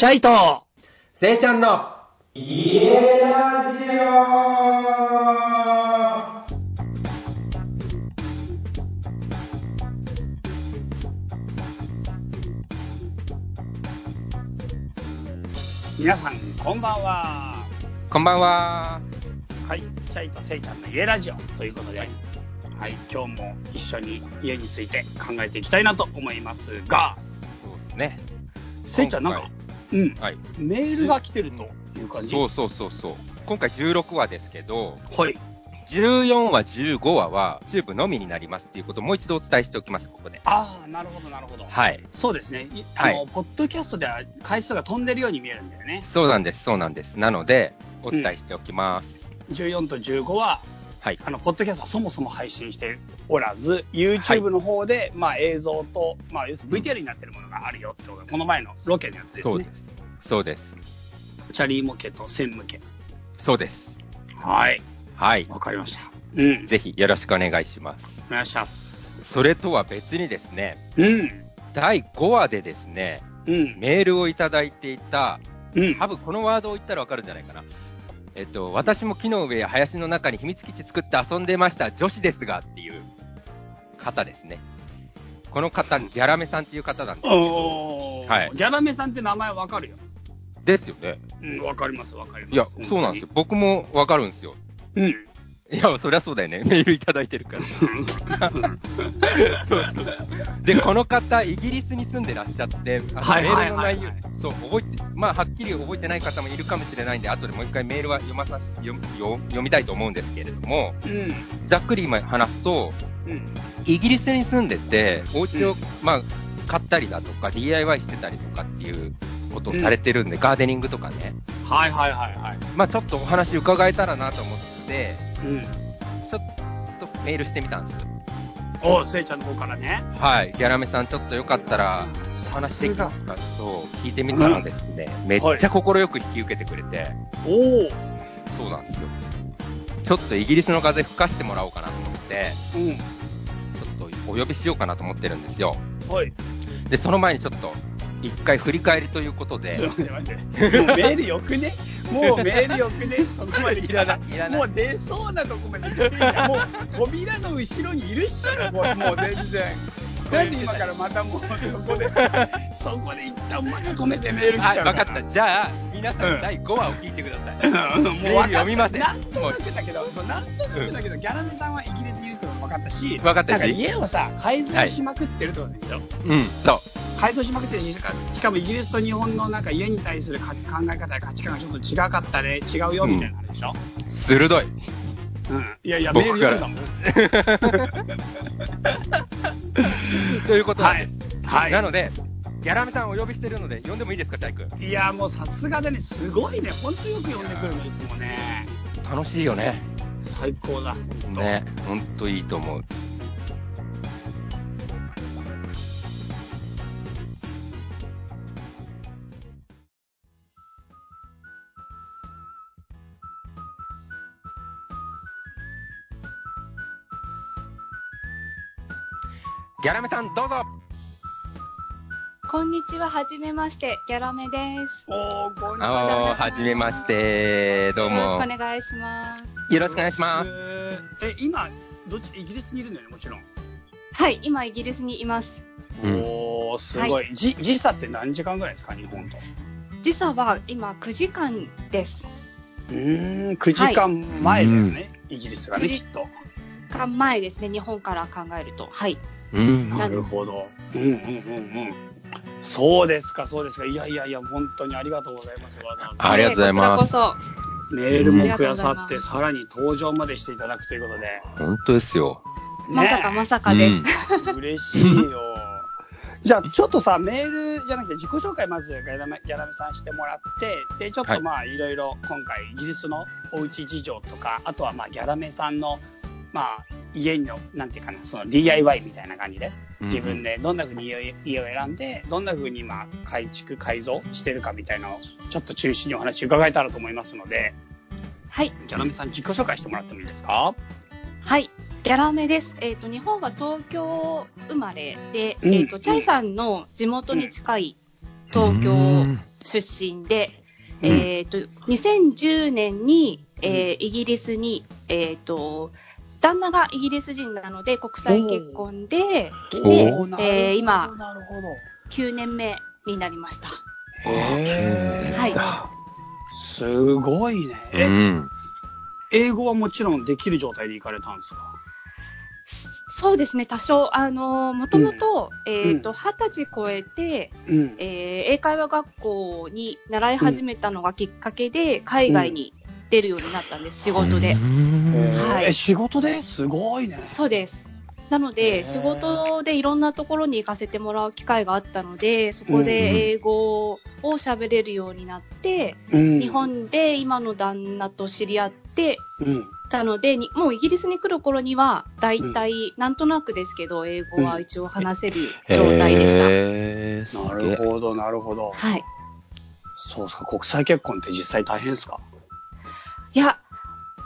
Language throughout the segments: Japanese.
チャイと、せいちゃんの、家ラジオ皆さん、こんばんは。こんばんは。はい、チャイとせいちゃんの家ラジオということで、はい、今日も一緒に家について考えていきたいなと思いますが、そうですね。せいちゃん、なんか、うん、はい。メールが来てるという感じ？そうそうそうそう。今回16話ですけど、はい。14話、15話は、チューブのみになりますっていうことをもう一度お伝えしておきます、ここで。ああ、なるほど、なるほど。はい。そうですね。いあの、ポッドキャストでは回数が飛んでるように見えるんだよね。そうなんです、そうなんです。なので、お伝えしておきます。14と15は、はい。あの、ポッドキャストはそもそも配信しておらず、YouTube の方で、まあ映像と、まあ要するに VTR になってるものがあるよってことで、この前のロケのやつですね。そうです。そうです。チャリー向けと線向け。そうです。はい。はい。わかりました。うん。ぜひよろしくお願いします。お願いします。それとは別にですね、うん。第5話でですね、うん。メールをいただいていた、うん。多分このワードを言ったらわかるんじゃないかな。えっと、私も木の上や林の中に秘密基地作って遊んでました女子ですがっていう方ですね。この方、ギャラメさんっていう方なんですけど。はいギャラメさんって名前わかるよ。ですよね。うん、わかります、わかります。いや、そうなんですよ。。僕もわかるんですよ。うん。いや、そりゃそうだよね。メールいただいてるから。そうそう。で、この方、イギリスに住んでらっしゃって、あのはいメールの内容、そう、覚えて、まあ、はっきり覚えてない方もいるかもしれないんで、後でもう一回メールは読まさし読読読みたいと思うんですけれども、うん。ざっくり今話すと、うん。イギリスに住んでて、お家を、まあ、買ったりだとか、DIY してたりとかっていうことをされてるんで、ガーデニングとかね、はいはいはいはい。まあ、ちょっとお話伺えたらなと思って、うん。ちょっとメールしてみたんです。おせいちゃんの方からね。はい、ギャラメさん、ちょっとよかったら、お話できますかそう、聞いてみたらですね、めっちゃ快く引き受けてくれて、おお。そうなんですよ。ちょっとイギリスの風吹かしてもらおうかなと思って、うん。ちょっとお呼びしようかなと思ってるんですよ。はい。で、その前にちょっと、一回振り返りということでちょ、っと待って待って。もうメールよくね？もうメールよくね？そこまで来たら。いらないもう出そうなとこまで来てもう扉の後ろにいるっしょもうもう全然。なんで今からまたもうそこで、そこで一旦また止めてメール来はい、ちゃうわかった。じゃあ、皆さうんん第5話を聞いてください。た。うんもう読みませんなんとなくだけど、そうなんとなくだけど、ギャラメさんはイギリスにいると分かったし、分かったし家をさ、改造しまくってるってことでしょ、うん、そう。改造しまくってるし、しかもイギリスと日本のなんか家に対する考え方や価値観がちょっと違かったね、違うよみたいなのあるでしょ、鋭い。うんいやいや、メー僕ルから読んだもん。ということなんはいです。。はい。なので、ギャラメさんお呼びしてるので、呼んでもいいですか、チャイ君？いや、もうさすがだね、すごいね、ほんとよく呼んでくるの、いつもね。楽しいよね。最高だ。ね、ほんといいと思う。ギャラメさん、どうぞこんにちは、はじめまして、ギャラメです。おー、こんにちあは。ーはじめまし。て、どうも。よろしくお願いします。よろしくお願いします。え、今、どっち、イギリスにいるんだよね、もちろん。はい、今イギリスにいます。うんおー、すごい。じ時差って何時間ぐらいですか、日本と？時差は今9時間です。うーん、9時間前だよね、イギリスがね、9時きっと。間前ですね、日本から考えると。はい。うん。なるほど。うんうんうんうん。そうですか、そうですか。いやいやいや、本当にありがとうございます。わざわざ。ありがとうございますこちらこメールもくださって、さらに登場までしていただくということで。本当ですよ。そ、まさかまさかです。うん 嬉しいよ。じゃあ、ちょっとさ、メールじゃなくて自己紹介まずギャラメギャラメさんしてもらって、で、ちょっはいとまあ、いろいろ今回イギリスのおうち事情とか、あとはまあ、ギャラメさんの、まあ、家の、なんていうかな、その DIY みたいな感じで、自分でどんな風に家を家を選んで、どんな風にまあ、改築、改造してるかみたいなのを、ちょっと中心にお話伺えたらと思いますので、はい。ギャラメさん自己紹介してもらってもいいですか？はい。ギャラメです。えっ、と、日本は東京生まれで、うん。えっ、と、チャイさんの地元に近い東京出身で、うん。えっ、と、2010年に、えーイギリスに、えっ、と、旦那がイギリス人なので国際結婚で来ておー、なるほどえー今、なるほど。9年目になりました。はいすごいね。うえ、ん。英語はもちろんできる状態で行かれたんですか？そうですね、多少、あのもともと、うんえっ、と、二十歳超えて、うん。えー英会話学校に習い始めたのがきっかけで、海外に出るようになったんです、仕事で。はいえ、仕事ですごいね。そうです。なので、仕事でいろんなところに行かせてもらう機会があったので、そこで英語を喋れるようになって、うん日本で今の旦那と知り合ってうん。たので、にもうイギリスに来る頃には、大体、なんとなくですけど、英語は一応話せる状態でした。へーすなるほど、なるほど。はい。そうですか、国際結婚って実際大変ですか？いや、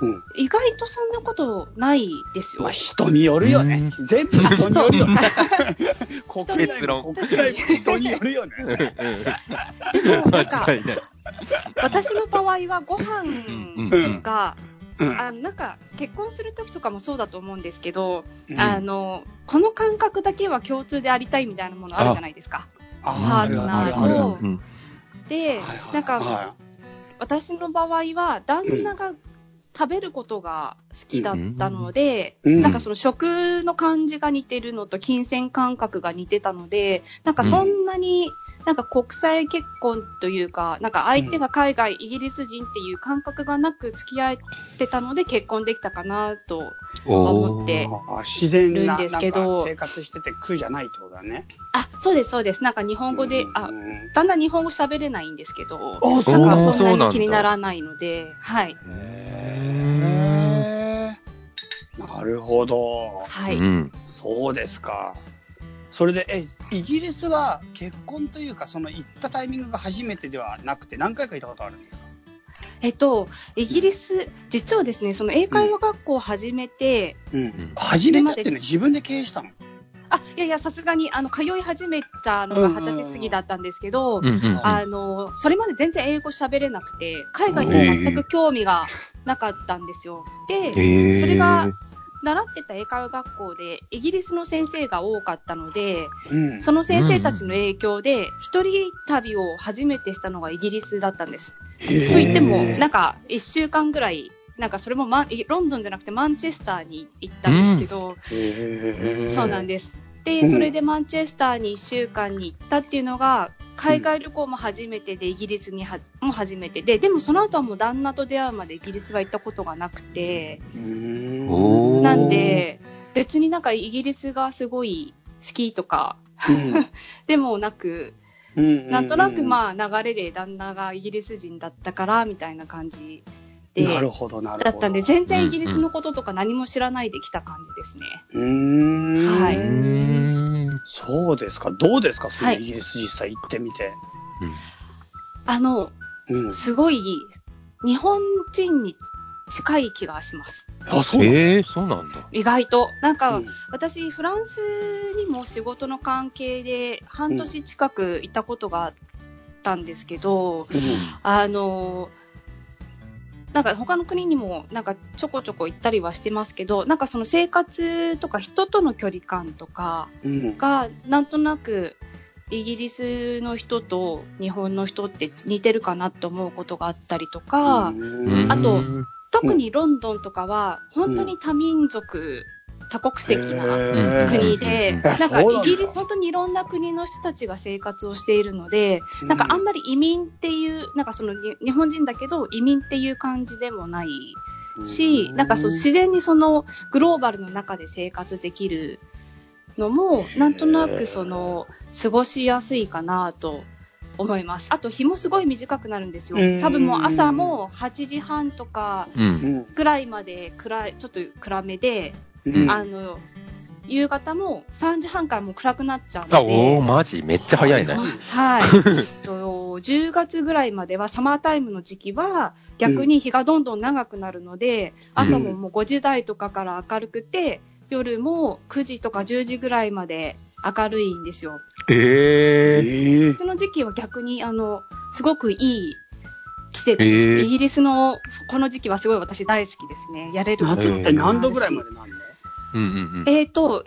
うん。意外とそんなことないですよ。まあ、人によるよね。全部人によるよね。国内結論も国際も人によるよね。間違いない。私の場合はご飯が、うん。あのなんか結婚するときとかもそうだと思うんですけど、うんあのこの感覚だけは共通でありたいみたいなものあるじゃないですか。ああるあるあるある。とうんで、はいはいなんか、は私の場合は旦那が食べることが好きだったので、うんなんかその食の感じが似てるのと金銭感覚が似てたので、なんかそんなに、なんか国際結婚というか、なんか相手が海外、イギリス人っていう感覚がなく付き合ってたので結婚できたかなと思ってい。あ自然なるんなんですけどか生活してて苦じゃないってことだね。あ、そうです、そうです。なんか日本語で、あう、んだんだん日本語喋れないんですけど、なんかそんなに気にならないので、はい。なるほど。はい。うん。そうですか。それで、え、イギリスは結婚というか、その行ったタイミングが初めてではなくて、何回か行ったことあるんですか？えっと、イギリス、実はですね、その英会話学校を始めて、うん。初めてっていうのは自分で経営したの？あ、いやいや、さすがに、あの、通い始めたのが二十歳過ぎだったんですけど、うんうんあの、それまで全然英語喋れなくて、海外に全く興味がなかったんですよ。で、それが習ってた英会話学校で、イギリスの先生が多かったので、うん。その先生たちの影響で、一人旅を初めてしたのがイギリスだったんです。と言っても、なんか、一週間ぐらい、なんかそれもマンロンドンじゃなくてマンチェスターに行ったんですけど、へーそうなんです。うんで、それでマンチェスターに1週間に行ったっていうのが、海外旅行も初めてで、イギリスにはも初めて。で、でもその後はもう旦那と出会うまでイギリスは行ったことがなくて、なんで、別になんかイギリスがすごい好きとか でもなく、うんなんとなくあ、まあ流れで旦那がイギリス人だったからみたいな感じで、なるほど、なるほど。だったんで、全然イギリスのこととか何も知らないで来た感じですね。うーん。はい。うんそうですか？どうですか？そのはいイギリス実際行ってみて。あの、うん。すごい日本人に近い気がします。あ、そうなの？えー、そうなんだ。意外と。なんか、うん私、フランスにも仕事の関係で半年近くいたことがあったんですけど、あの、なんか他の国にもなんかちょこちょこ行ったりはしてますけど、なんかその生活とか人との距離感とかうん。がなんとなくイギリスの人と日本の人って似てるかなと思うことがあったりとか、うんあとうん特にロンドンとかは本当に多民族、多国籍な国で、うんなんかイギリス、本当にいろんな国の人たちが生活をしているので、なんかあんまり移民っていう、なんかそのに日本人だけど移民っていう感じでもないし、なんかそう自然にそのグローバルの中で生活できるのも、なんとなくその過ごしやすいかなと思います。あと日もすごい短くなるんですよ。うん。多分もう朝も8時半とか。ぐらいまで暗い、ちょっと暗めで、うんあの、夕方も3時半からもう暗くなっちゃうあ、ので。おー、マジ？めっちゃ早いね。はい。えっと10月ぐらいまでは、サマータイムの時期は、逆に日がどんどん長くなるので、朝ももう5時台とかから明るくて、夜も9時とか10時ぐらいまで明るいんですよ。えー。ええその時期は逆に、あの、すごくいい季節です。へーイギリスのこの時期はすごい私大好きですね。やれるこって何度ぐらいまでなんの？うんうんうん。えっ、と、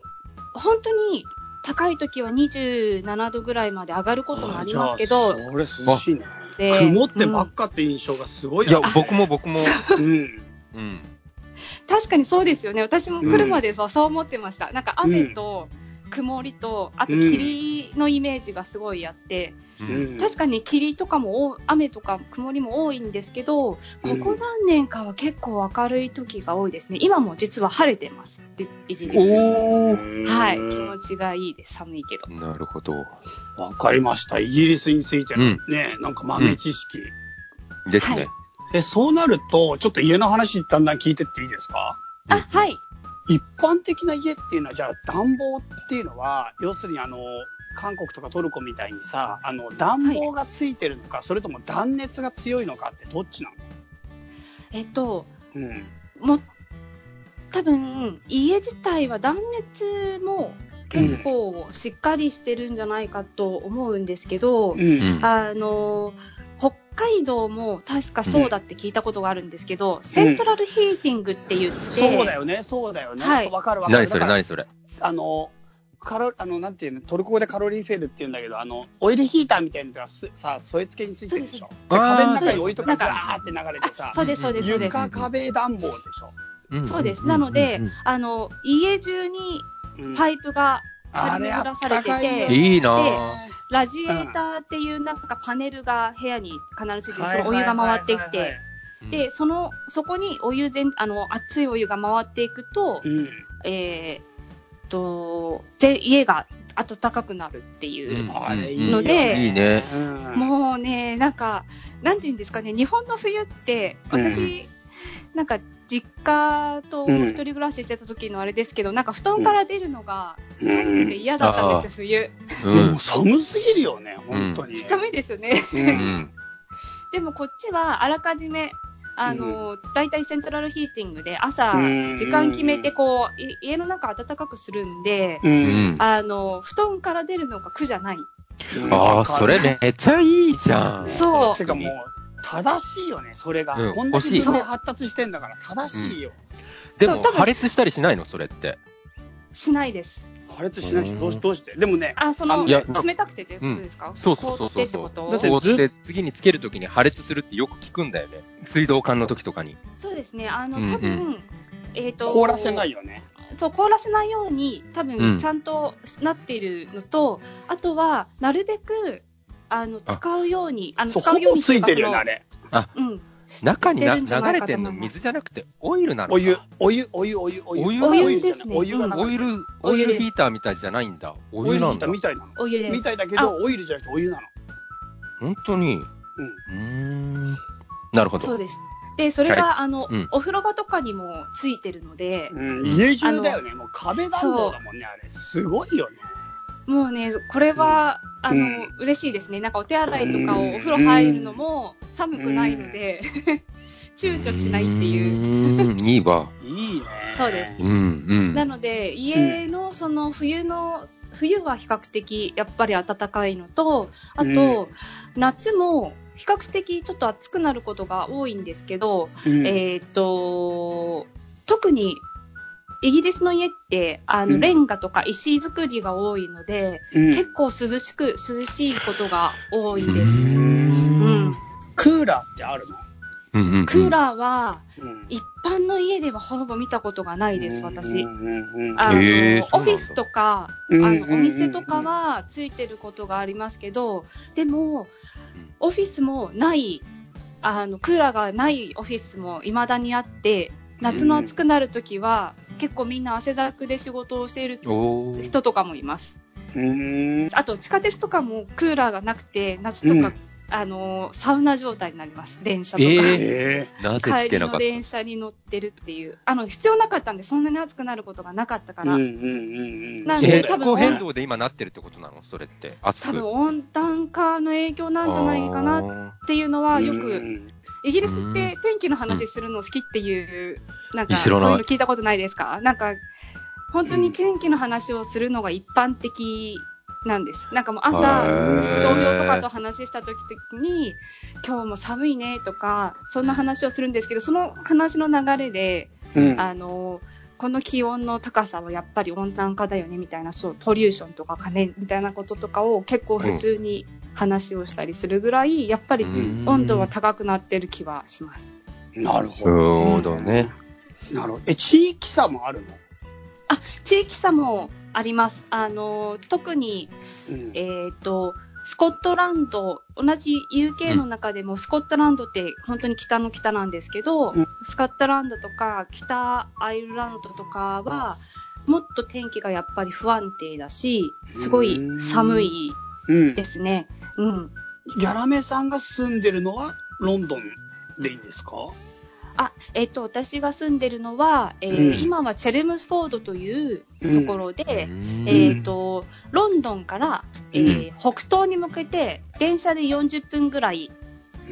本当に高い時は27度ぐらいまで上がることもありますけど、じゃあそれ涼しいね。で曇ってばっかって印象がすごいよね、いや僕も僕も。うん。うん。確かにそうですよね。私も来るまではそう思ってました。なんか雨と曇りと、あと霧のイメージがすごいあって、ううんん。確かに霧とかも多雨とか曇りも多いんですけど、こうんこ何年かは結構明るい時が多いですね。今も実は晴れてます。イイギリス。おはい。気持ちがいいです。寒いけど。なるほど。わかりました。イギリスについてのうんね、なんか豆知識。ですね。え、そうなると、ちょっと家の話だんだん聞いてっていいですか？あ、はい。一般的な家っていうのは、じゃあ暖房っていうのは、要するにあの、韓国とかトルコみたいにさ、あの、暖房がついてるのか、それとも断熱が強いのかってどっちなえっと、のうん。もう、多分、家自体は断熱も結構しっかりしてるんじゃないかと思うんですけど、うん。うんあの、北海道も確かそうだって聞いたことがあるんですけど、セントラルヒーティングって言って、そうだよね、そうだよね。わ、はいかるわかる。何それ何それ。あの、カロ、あの、なんていうの、トルコ語でカロリーフェルって言うんだけど、あの、オイルヒーターみたいなのがすさ、添え付けについてるでしょ。で壁の中に置いとかガーって流れてさあ、そうです、そうです、そうです。床壁暖房でしょ。そうです。なので、うんあの、家中にうんパイプがあれ張り巡らされてあったかいよて、いいなぁ。ラジエーターっていうなんかパネルが部屋に必ずついてお湯が回ってきて、で、その、そこにお湯全、あの、熱いお湯が回っていくと、うん。えーっと、ぜ家が暖かくなるっていう。うんあれいいうんよのでいいね。うんもうね、なんか、なんていうんですかね、日本の冬って、私、なんか、実家とうん一人暮らししてた時のあれですけど、なんか布団から出るのがうん嫌だったんですよ、冬。うんもう寒すぎるよね、本当に。寒いですよね。う。うんん。でもこっちはあらかじめ、あの、大体セントラルヒーティングで朝うん、時間決めてこう、い家の中暖かくするんで、う。うんん。あの、布団から出るのが苦じゃない。ああ、それめっちゃいいじゃん。そうてかもう、正しいよね、それが。うんこんだけ発達してんだから、正しいよ。でも、そう多分破裂したりしないの？それって。しないです。破裂しないし、うんどうしどうして？でもね、あ、その、あのいや冷たくてってことですか、そうそうそうそう凍ってってこと？だって凍って次につけるときに破裂するってよく聞くんだよね。水道管の時とかに。そうですね。あの、うんうん多分、えっ、と、凍らせないよね。そう、凍らせないように、多うん分、ちゃんとなっているのと、あとは、なるべく、あの、使うように、あの、使うようにほぼついてるよね、あれ。れ。うん。中にな流れてんの水じゃなくてオイルなのかお湯、お湯、お湯、お湯、お湯。お湯ですねお湯オイル、オイルヒーターみたいじゃないんだ。おオイルヒー湯なんだ。ターみたいなの？お湯。みたいだけど、オイルじゃなくてお湯なの。本当に？うん。うーん。なるほど。そうです。で、それが、あの、うんお風呂場とかにもついてるので、うん、家中だよね。もう壁暖房だもんね、あれ。すごいよね。もうね、これは、あの、うん嬉しいですね。なんかお手洗いとかをお風呂入るのも寒くないので、躊躇しないっていう。いいわ。いいね。そうですうん、うん。なので、家のその冬の、冬は比較的やっぱり暖かいのと、あと、夏も比較的ちょっと暑くなることが多いんですけど、うん、えっ、と、特にイギリスの家って、あの、うん。レンガとか石造りが多いので、うん。結構涼しく、涼しいことが多いです。ううん。ん。クーラーってあるの？うんうんうん。クーラーは、うん。一般の家ではほぼ見たことがないです、私。うんうんうんあの、オフィスとか、あの、お店とかはついてることがありますけど、でも、オフィスもない、あの、クーラーがないオフィスも未だにあって、夏の暑くなるときは、結構みんな汗だくで仕事をしている人とかもいます。うんあと、地下鉄とかもクーラーがなくて、夏とか、うんあの、サウナ状態になります。電車とか。ええなぜつ帰りの電車に乗ってるっていう。あの、必要なかったんで、そんなに暑くなることがなかったから。うんうんうんうん。なんで多分候変動で今なってるってことなの？それって。多分温暖化の影響なんじゃないかなな。っていうのはよく、うんイギリスって天気の話するの好きっていう、なんかそういうの聞いたことないですか？なんか、本当に天気の話をするのが一般的なんです。なんかもう朝、同僚とかと話した時に、今日も寒いねとか、そんな話をするんですけど、その話の流れで、うん。あの、この気温の高さはやっぱり温暖化だよねみたいな、そう、ポリューションとかかねみたいなこととかを結構普通に話をしたりするぐらい、やっぱりうん温度は高くなってる気はします。なるほど。ね。なるほど。え、地域差もあるの？地域差もあります。あの、特に、うんえっ、と、スコットランド、同じ UK の中でもスコットランドって本当に北の北なんですけど、うんスコットランドとか北アイルランドとかは、もっと天気がやっぱり不安定だし、すごい寒いうん。ですね。うん。ギャラメさんが住んでるのはロンドンでいいんですか？あ、えっ、と、私が住んでるのは、えーうん今はチェルムスフォードといううんところで、うんえっ、と、ロンドンから、えー北東に向けて、電車で40分ぐらい、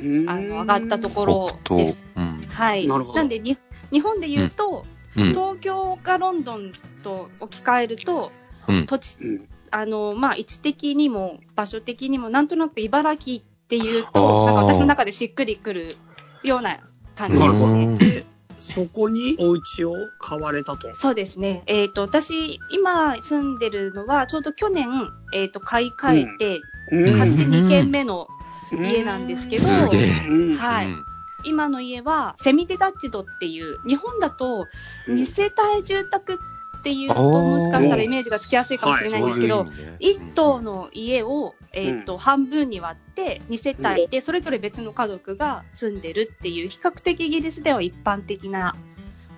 うんあの、上がったところです。。うん。はい。なるほどんでに、日本で言うと、うん。東京がロンドンと置き換えると、うん。土地、うんあの、まあ、位置的にも、場所的にも、なんとなく茨城っていうと、なんか私の中でしっくりくるような感じですね。で、そこにお家を買われたと。そうですね。えっ、と、私、今住んでるのは、ちょうど去年、えっ、と、買い替えて、うん。買って2軒目の家なんですけど、はい。うん。今の家は、セミデタッチドっていう、日本だと、うん2世帯住宅っていうと、もしかしたらイメージがつきやすいかもしれないんですけど、そういう意味ね。一棟の家を、えっ、と、半分に割って、2世帯で、それぞれ別の家族が住んでるっていう、比較的イギリスでは一般的な、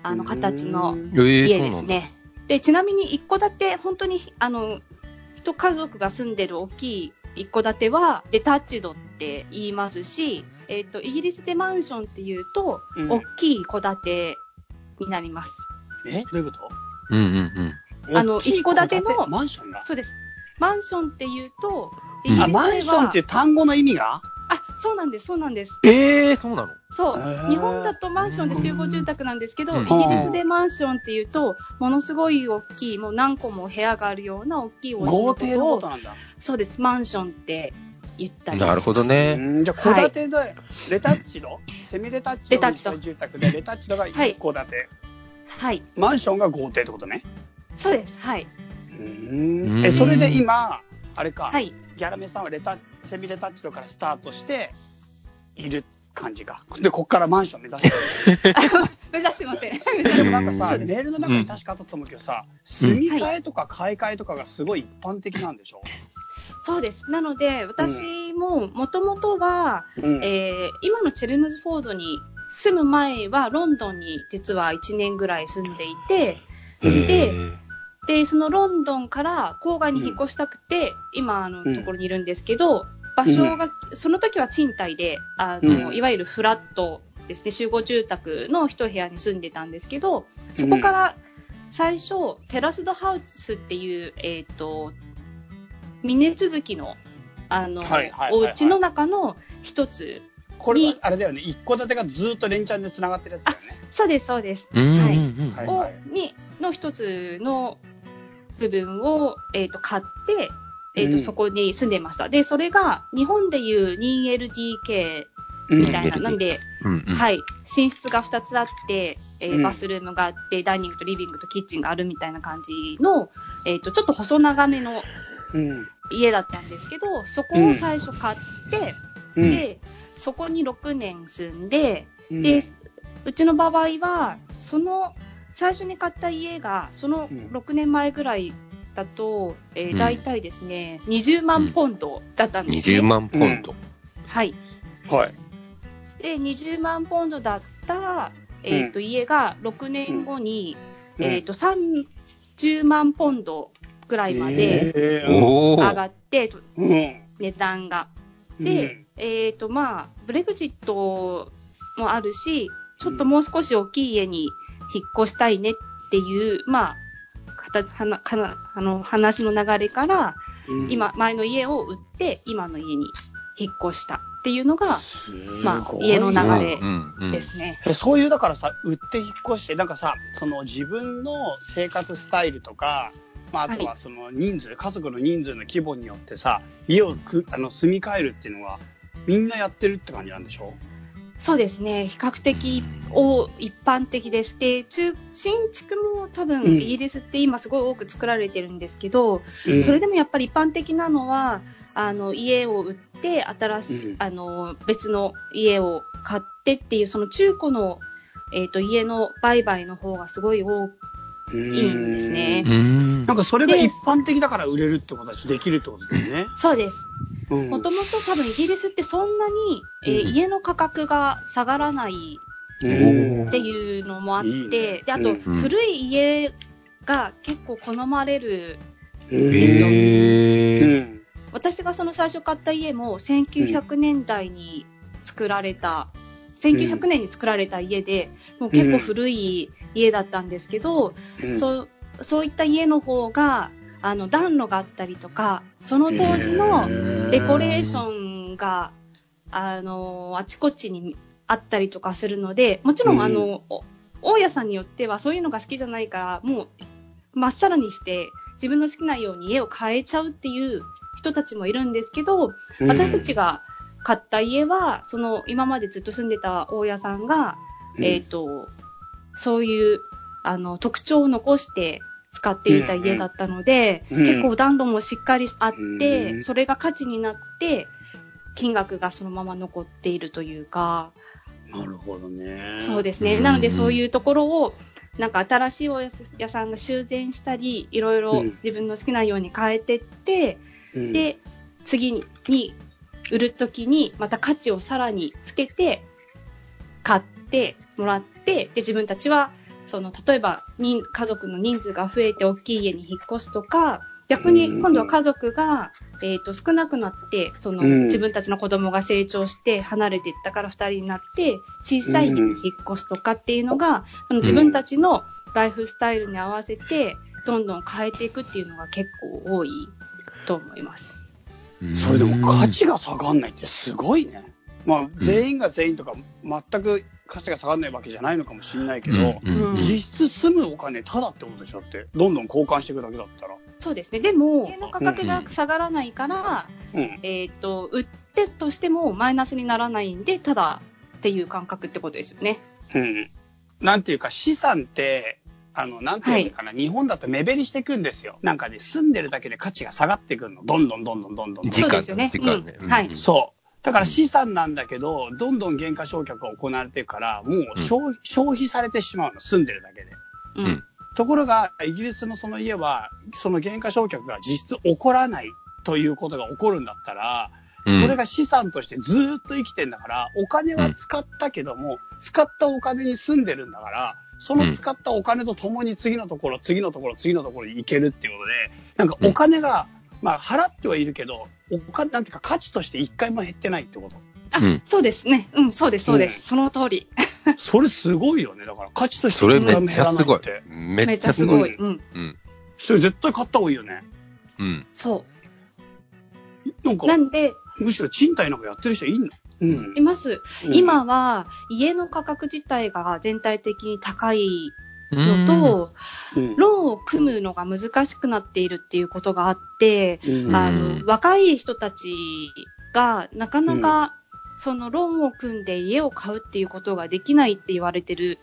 あの、形のうん。えー家です。ね。で、ちなみに一戸建て、本当に、あの、一家族が住んでる大きい一戸建ては、デタッチドって言いますし、えっ、と、イギリスでマンションっていうと、うん。大きい戸建てになります。え？どういうこと？うんうんうん。あの大きい一戸建ての戸マンションが？そうです。マンションっていうと、イギリスではマンションっていう単語の意味が？あ、そうなんです、そうなんです。ええそうなの？そう。日本だとマンションで集合住宅なんですけど、うんイギリスでマンションっていうと、ものすごい大きい、もう何個も部屋があるような大きいお家の豪邸ことをのことなんだ。そうです、マンションって言ったりなるほどうね。んじゃあ、戸建てで、レタッチドセミレタッチドレタッチドの住宅で、レタッチドが一戸建て。はい。マンションが豪邸ってことね。そうです、はい。ううんんえ、それで今、あれか、はい。ギャラメさんはレタセミレタッチドからスタートしている感じか。で、こっからマンション目指してる。目指してません。でもなんかさ、うんメールの中に確かあったと思うけどさ、住み替えとか買い替えとかがすごい一般的なんでしょ？そうです。なので、私ももともとは、うん。えー今のチェルムズフォードに住む前は、ロンドンに実は1年ぐらい住んでいて、でえで、そのロンドンから郊外に引っ越したくて、今あのうんところにいるんですけど、場所が、その時は賃貸で、あの、うん。いわゆるフラットですね、集合住宅の一部屋に住んでたんですけど、そこから最初、テラスドハウスっていう、えっ、と、峰続きの、あの、はいはいはいはい。お家の中の一つ。これはあれだよね、一戸建てがずっと連チャンで繋がってるやつだよね。そうです、そうです。はい。に、の一つの部分を、えっ、と、買って、えっ、と、うん。そこに住んでました。で、それが、日本でいう 2LDK うん。みたいな、2LDK なんで、うんうん。はい、寝室が2つあって、えーうん。バスルームがあって、ダイニングとリビングとキッチンがあるみたいな感じの、えっ、と、ちょっと細長めのうん。家だったんですけど、そこを最初買って、うん、で、そこに6年住んで、うんで、うちの場合は、その、最初に買った家が、そのうん6年前ぐらいだと、えーうん大体ですね、20万ポンドだったんですね。20万ポンド。はい。はい。で、20万ポンドだった、えっ、と、家が6年後に、うんえっ、と、30万ポンドぐらいまで。上がって、とうん。値段が。うんで、えっ、と、まあ、ブレグジットもあるし、ちょっともう少し大きい家に引っ越したいねっていう、まあ、かたはなかなあの話の流れから、うん。今、前の家を売って、今の家に引っ越したっていうのがすまあ家の流れうんうんですね。えそういうだからさ売って引っ越してなんかさその自分の生活スタイルとかまあ、あとはその人数、家族の人数の規模によってさ、家をくあの住み替えるっていうのは、みんなやってるって感じなんでしょ？そうですね。比較的お一般的です。で、中、新築も多分うんイギリスって今すごい多く作られてるんですけど、うんそれでもやっぱり一般的なのは、あの、家を売って、新しい、うんあの、別の家を買ってっていう、その中古の、えっ、と、家の売買の方がすごい多いいんですねう。んなんかそれがで一般的だから売れるってことだし、できるってことだよね。そうです。うん。もともと多分イギリスってそんなに、えーうん。家の価格が下がらないうん。っていうのもあって、いいね。であと、うん。古い家が結構好まれる、うん。ですよ。うへん。私がその最初買った家も1900年代に作られた、1900年に作られた家で、もう結構古い家だったんですけど、うん。そうそういった家の方が、あの暖炉があったりとか、その当時のデコレーションが、あの、あちこちにあったりとかするので、もちろん、うん。あの、お大家さんによってはそういうのが好きじゃないから、もう、まっさらにして、自分の好きなように家を変えちゃうっていう人たちもいるんですけど、うん。私たちが買った家は、その、今までずっと住んでた大家さんが、えっ、と、そういう、あの、特徴を残して使っていた家だったので、うんうん。結構暖炉もしっかりあって、うん。それが価値になって、金額がそのまま残っているというか、なるほどね。そうですね。うんなのでそういうところを、なんか新しいお屋さんが修繕したり、いろいろうん。自分の好きなように変えてって、うん、で、次に売るときにまた価値をさらにつけて、買ってもらって、で、自分たちは、その、例えば、人家族の人数が増えて大きい家に引っ越すとか、逆にうん今度は家族が、えっ、と、少なくなって、その、うん自分たちの子供が成長して離れていったから二人になって、小さい家に引っ越すとかっていうのが、その自分たちのライフスタイルに合わせて、どんどん変えていくっていうのが結構多いと思います。それでも価値が下がんないってすごいね。まあ、全員が全員とか、全く価値が下がんないわけじゃないのかもしれないけど、うんうん実質住むお金ただってことでしょって。どんどん交換していくだけだったら。そうですね。でも、家の価格が下がらないから、うん。えっ、と、売ってとしてもマイナスにならないんで、ただっていう感覚ってことですよね。うん。なんていうか、資産って、あの、なんていうのかな、日本だと目減りしていくんですよ。なんかね、住んでるだけで価値が下がってくるの。どんどんどんどんどんどん。そうですよね。うんはいうんそう。だから資産なんだけど、どんどん減価償却が行われていくから、もう消,、消費されてしまうの、住んでるだけで。うん。うん。ところが、イギリスのその家は、その減価償却が実質起こらないということが起こるんだったら、うん。それが資産としてずーっと生きてんだから、お金は使ったけども、使ったお金に住んでるんだから、その使ったお金とともに次のところ、次のところ、次のところに行けるっていうことで、なんかお金が、まあ払ってはいるけど、お金、なんていうか価値として一回も減ってないってこと。あ、うんそうですね。うん、そうです、そうです。うんその通り。それすごいよね。だから価値として一回も減らないって。。めめっちゃすごい。っちゃすごい。うん。うん。それ絶対買った方がいいよね。うん。そなんかう。、なんで、むしろ賃貸なんかやってる人いんの？うんい。ます。うん今は、家の価格自体が全体的に高いうんのと、うん。ローンを組むのが難しくなっているっていうことがあって、うん。あうん。の、若い人たちがなかなか、そのローンを組んで家を買うっていうことができないって言われてる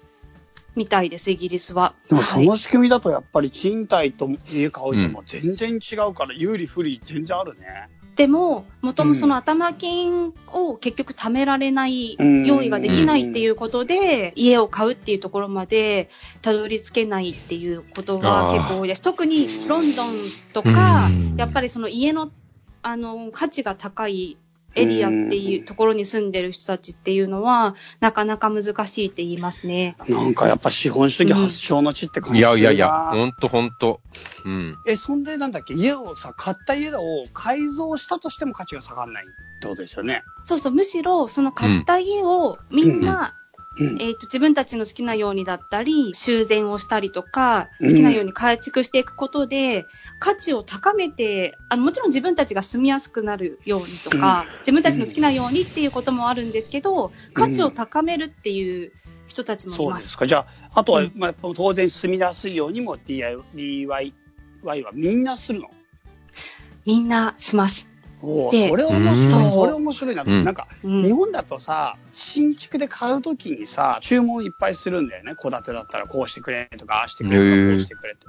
みたいです、イギリスは。でもそはいの仕組みだとやっぱり賃貸と家買うとも全然違うから有利不利全然あるね。でも、もともその頭金を結局貯められない、うん。用意ができないっていうことで、家を買うっていうところまでたどり着けないっていうことが結構多いです。特にロンドンとかうん、やっぱりその家の、あの、価値が高いエリアっていうところに住んでる人たちっていうのは、なかなか難しいって言いますね。なんかやっぱ資本主義発祥の地って感じいやいやいするや、なほんとほんと。うん。え、そんでなんだっけ家をさ、買った家を改造したとしても価値が下がらないってことですよね。そうそう、むしろその買った家をみんな、うん。えっ、と、自分たちの好きなようにだったり、修繕をしたりとか、うん好きなように改築していくことで、価値を高めて、あの、もちろん自分たちが住みやすくなるようにとか、自分たちの好きなようにっていうこともあるんですけど、価値を高めるっていう人たちもいま。そうですすか。じゃあ、あとは、うんまあ、当然住みやすいようにも DIY はみんなするの？みんなします。それ面うん白い。それ面白いな。うんなんか、うん日本だとさ、新築で買うときにさ、注文いっぱいするんだよね。戸建てだったらこうしてくれとか、ああしてくれとか、こうしてくれって。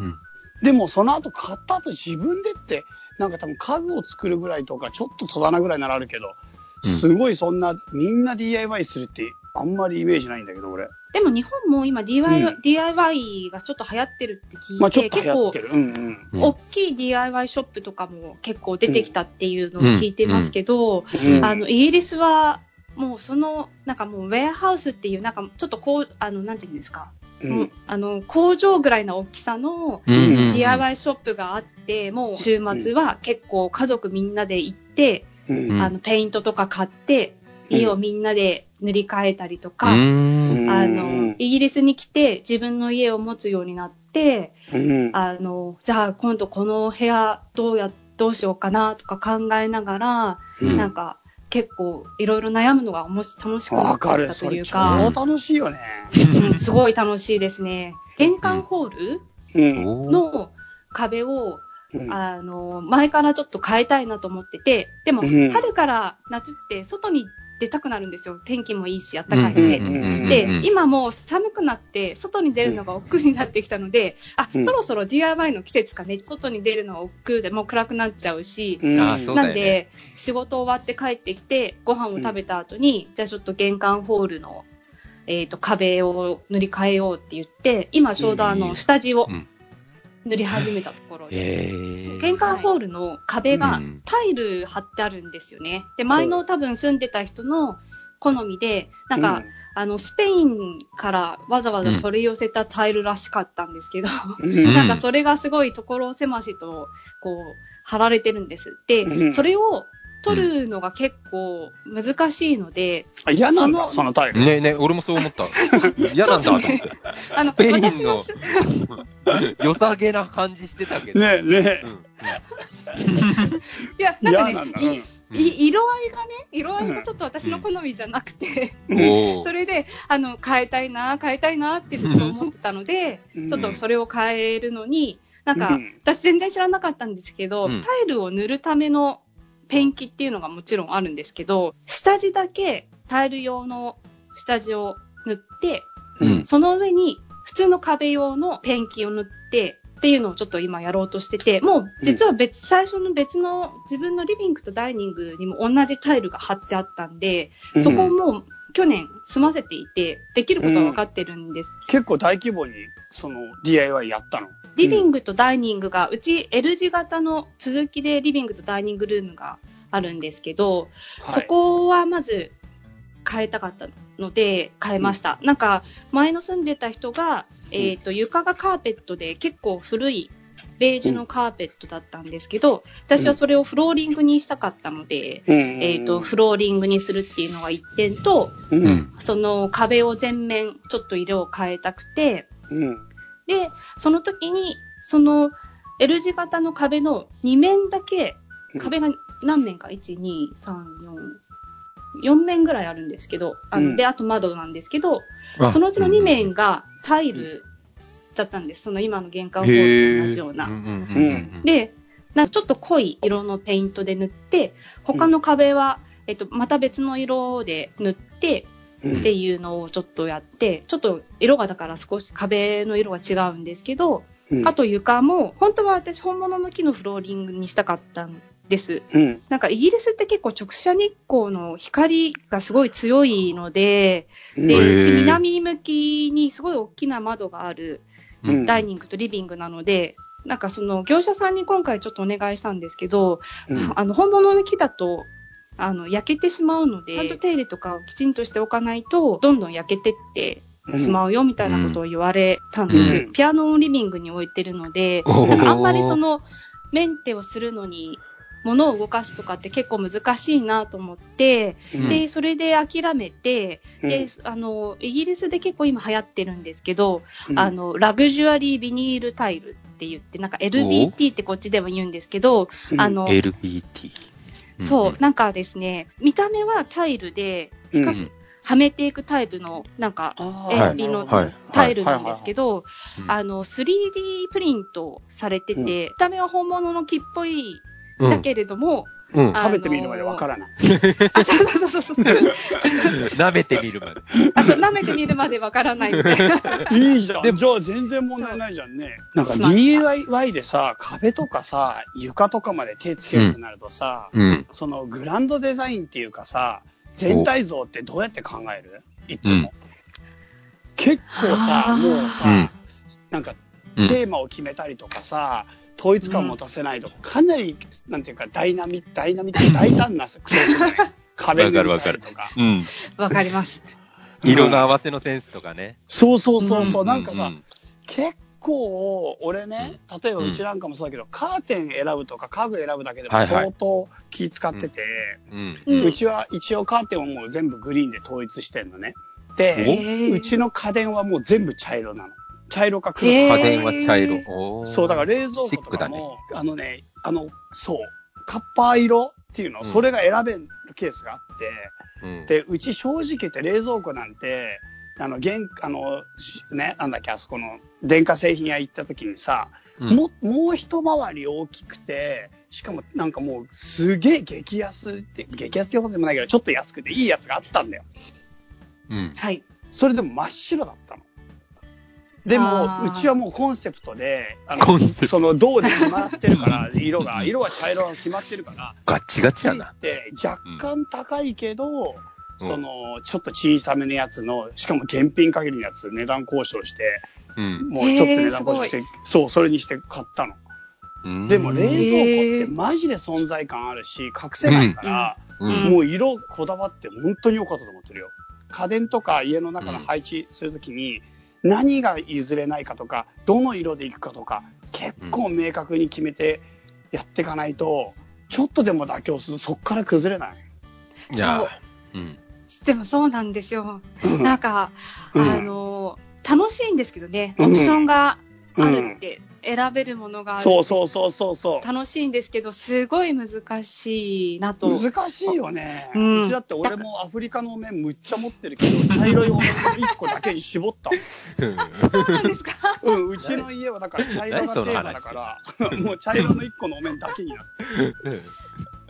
うん。でもその後買った後自分でって、なんか多分家具を作るぐらいとか、ちょっと戸棚ぐらいならあるけど、うんすごいそんな、みんな DIY するって、あんまりイメージないんだけど、俺。でも日本も今 DIY,、うん DIY がちょっと流行ってるって聞いて、まあちょっと流結構行ってる。うんうん。うん大きい DIY ショップとかも結構出てきたっていうのを聞いてますけど、うんあの、イギリスはもうその、なんかもうウェアハウスっていう、なんかちょっとこう、あの、なんていうんですか、うんあの、工場ぐらいの大きさのうんうんうん DIY ショップがあって、もう週末は結構家族みんなで行って、あの、ペイントとか買って、家をみんなで塗り替えたりとうか、ん。あうん。の、イギリスに来て自分の家を持つようになって、うん。あの、じゃあ今度この部屋どうや、どうしようかなとか考えながら、うん。なんか結構いろいろ悩むのがおもし楽しくな。ったそれ超というか、楽しいよね。うん。すごい楽しいですね。玄関ホールの壁を、うん。あの、前からちょっと変えたいなと思ってて、でもうん。春から夏って外に出たくなるんですよ。天気もいいし、暖かいん。で。で、今もう寒くなって、外に出るのが億劫になってきたので、あ、うん。そろそろ DIY の季節かね、外に出るのは億劫で、もう暗くなっちゃうし、なんで、仕事終わって帰ってきて、ご飯を食べた後に、じゃあちょっと玄関ホールの、えっ、と、壁を塗り替えようって言って、今ちょうどあの、うん。下地をうん。塗り始めたと玄関ホールの壁がうん。タイル貼ってあるんですよね。で、前の多分住んでた人の好みで、なんか、あの、スペインからわざわざ取り寄せたタイルらしかったんですけど、うん、うん。なんかそれがすごい所狭しと、こう、貼られてるんです。で、うん。それを取るのが結構難しいので、あ嫌なんだ、そのそのタイル。ねえねえ、俺もそう思った。嫌なんだと思って。あの、スペインの 良さげな感じしてたけど。ねえねうんいや、なんかね、うんいい色合いがね、色合いがちょっと私の好みじゃなくて、おー。それで、あの、変えたいな、変えたいなってずっと思ってたので、うん。ちょっとそれを変えるのに、なんかうん、私全然知らなかったんですけど、うん。タイルを塗るためのペンキっていうのがもちろんあるんですけど、下地だけタイル用の下地を塗って、うん。その上に普通の壁用のペンキを塗って、っていうのをちょっと今やろうとしてて、もう実は別、最初の別の自分のリビングとダイニングにも同じタイルが貼ってあったんで、うん。そこをもう去年済ませていて、できることは分かってるんです。結構大規模に、その、DIY やったの？リビングとダイニングが、うち L 字型の続きでリビングとダイニングルームがあるんですけど、はいそこはまず変えたかったので変えました。なんか前の住んでた人が、えっ、と床がカーペットで結構古いベージュのカーペットだったんですけど、私はそれをフローリングにしたかったので、うんえっ、と、フローリングにするっていうのが一点と、う。うんん。その壁を全面ちょっと色を変えたくて、うん。で、その時に、その L 字型の壁の2面だけ、壁が何面か ?1、2、3、4、4面ぐらいあるんですけど、あのうんで、あと窓なんですけど、あそのうちの2面がタイルだったんです。その今の玄関ホールと同じような。で、なんかちょっと濃い色のペイントで塗って、他の壁は、えっと、また別の色で塗って、うんっていうのをちょっとやって、ちょっと色がだから少し壁の色が違うんですけど、うん。あと床も、本当は私本物の木のフローリングにしたかったんです。うん。なんかイギリスって結構直射日光の光がすごい強いので、うん。で、うち南向きにすごい大きな窓があるうん。ダイニングとリビングなので、なんかその業者さんに今回ちょっとお願いしたんですけど、うん。あの本物の木だと、あの焼けてしまうので、ちゃんと手入れとかをきちんとしておかないと、どんどん焼けてってしまうよみたいなことを言われたんです。うん。ピアノをリビングに置いてるので、なんかあんまりそのメンテをするのに、物を動かすとかって結構難しいなと思って、うん。で、それで諦めて、うん。で、あの、イギリスで結構今流行ってるんですけど、うん。あの、ラグジュアリービニールタイルって言って、なんか LBT ってこっちでは言うんですけど、あの、LBT。そう、なんかですね、見た目はタイルで、はめていくタイプの、なんか、あえはい絵のはい。タイルなんですけど、うんあの、3D プリントされてて、うん。見た目は本物の木っぽいうんだけれども、うん。あ食べてみるまでわからない。あ、そうそうそうそう。舐めてみるまで。あ、そう、舐めてみるまでわからないみたいな。いいじゃん。でもじゃあ全然問題ないじゃんね。なんか DIY でさ、壁とかさ、床とかまで手つけるとなるとさ、うん。そのグランドデザインっていうかさ、全体像ってどうやって考える？いつも。うん結構さ、もうさ、うんなんかうんテーマを決めたりとかさ、統一感持たせないと、かなり、なんていうか、ダイナミック、ダイナミック、大胆なクトークだね壁にわかるとか。うん。わかります。色の合わせのセンスとかね。そうそうそうそう、うんなんかさ、うん結構、俺ね、例えばうちなんかもそうだけど、カーテン選ぶとか家具選ぶだけでも相当気使ってて、うちは一応カーテンをもう全部グリーンで統一してんのね。で、うちの家電はもう全部茶色なの。茶色か黒か。家電は茶色。そう、だから冷蔵庫とかシックだね。も、あのね、あの、そう、カッパー色っていうの、うんそれが選べるケースがあって、うん。で、うち正直言って冷蔵庫なんて、あの、玄、あの、しね、なんだっけ、あそこの電化製品屋行った時にさ、うんも、もう一回り大きくて、しかもなんかもうすげえ激安って、激安ってことでもないけど、ちょっと安くていいやつがあったんだよ。うん。はい。それでも真っ白だったの。でもうちはもうコンセプトで、あの、コンセプトその銅で決まってるから、色が、色は茶色が決まってるから、ガッチガチやな。で、若干高いけど、うんその、ちょっと小さめのやつの、しかも現品限りのやつ、値段交渉して、うん。もうちょっと値段交渉して、そう、それにして買ったの。うんでも冷蔵庫ってマジで存在感あるし、隠せないから、うんもう色こだわって本当に良かったと思ってるよ。家電とか家の中の配置するときに、何が譲れないかとか、どの色でいくかとか、結構明確に決めてやっていかないと、ちょっとでも妥協するとそっから崩れない。いやそううん。でもそうなんですよ。うんなんか、うんあの、楽しいんですけどね、うんオプションがあうんるって、選べるものがある。そうそうそうそうそう。楽しいんですけど、すごい難しいなと。難しいよね、ううんちだって俺もアフリカのお面むっちゃ持ってるけど、茶色いお面の1個だけに絞った。そうなんですか？うん、うちの家はだから茶色がテーマだから、もう茶色の1個のお面だけになっ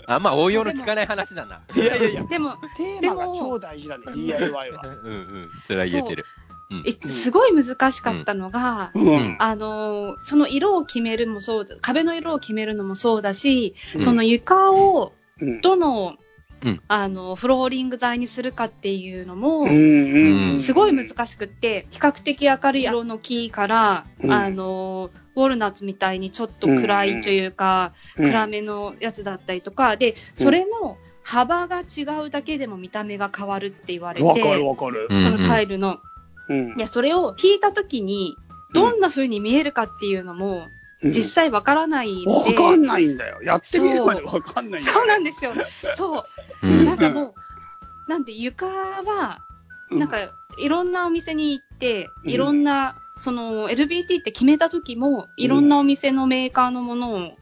あんま応用の効かない話だな。て。いやいやいや、でも、テーマが超大事だね、DIY は。うんうん。それは言えてる。うんえすごい難しかったのが、うん。あの、その色を決めるもそうだ、壁の色を決めるのもそうだし、うんその床をうん。どの、うんあの、フローリング材にするかっていうのも、うんうん。すごい難しくって、比較的明るい色の木から、うんあの、ウォルナッツみたいにちょっと暗いというか、うん暗めのやつだったりとか、で、それの幅が違うだけでも見た目が変わるって言われて、わかるわかる。うんそのタイルの。うん。で、それを引いた時に、どんな風に見えるかっていうのも、実際わからないんで、わかんないんだよ。やってみるまでわかんないんだよ。そうなんですよ。そう。うん。なんかもう、なんで床は、うなんか、いろんなお店に行って、うん。いろんな、その、LBT って決めた時も、いろんなお店のメーカーのものを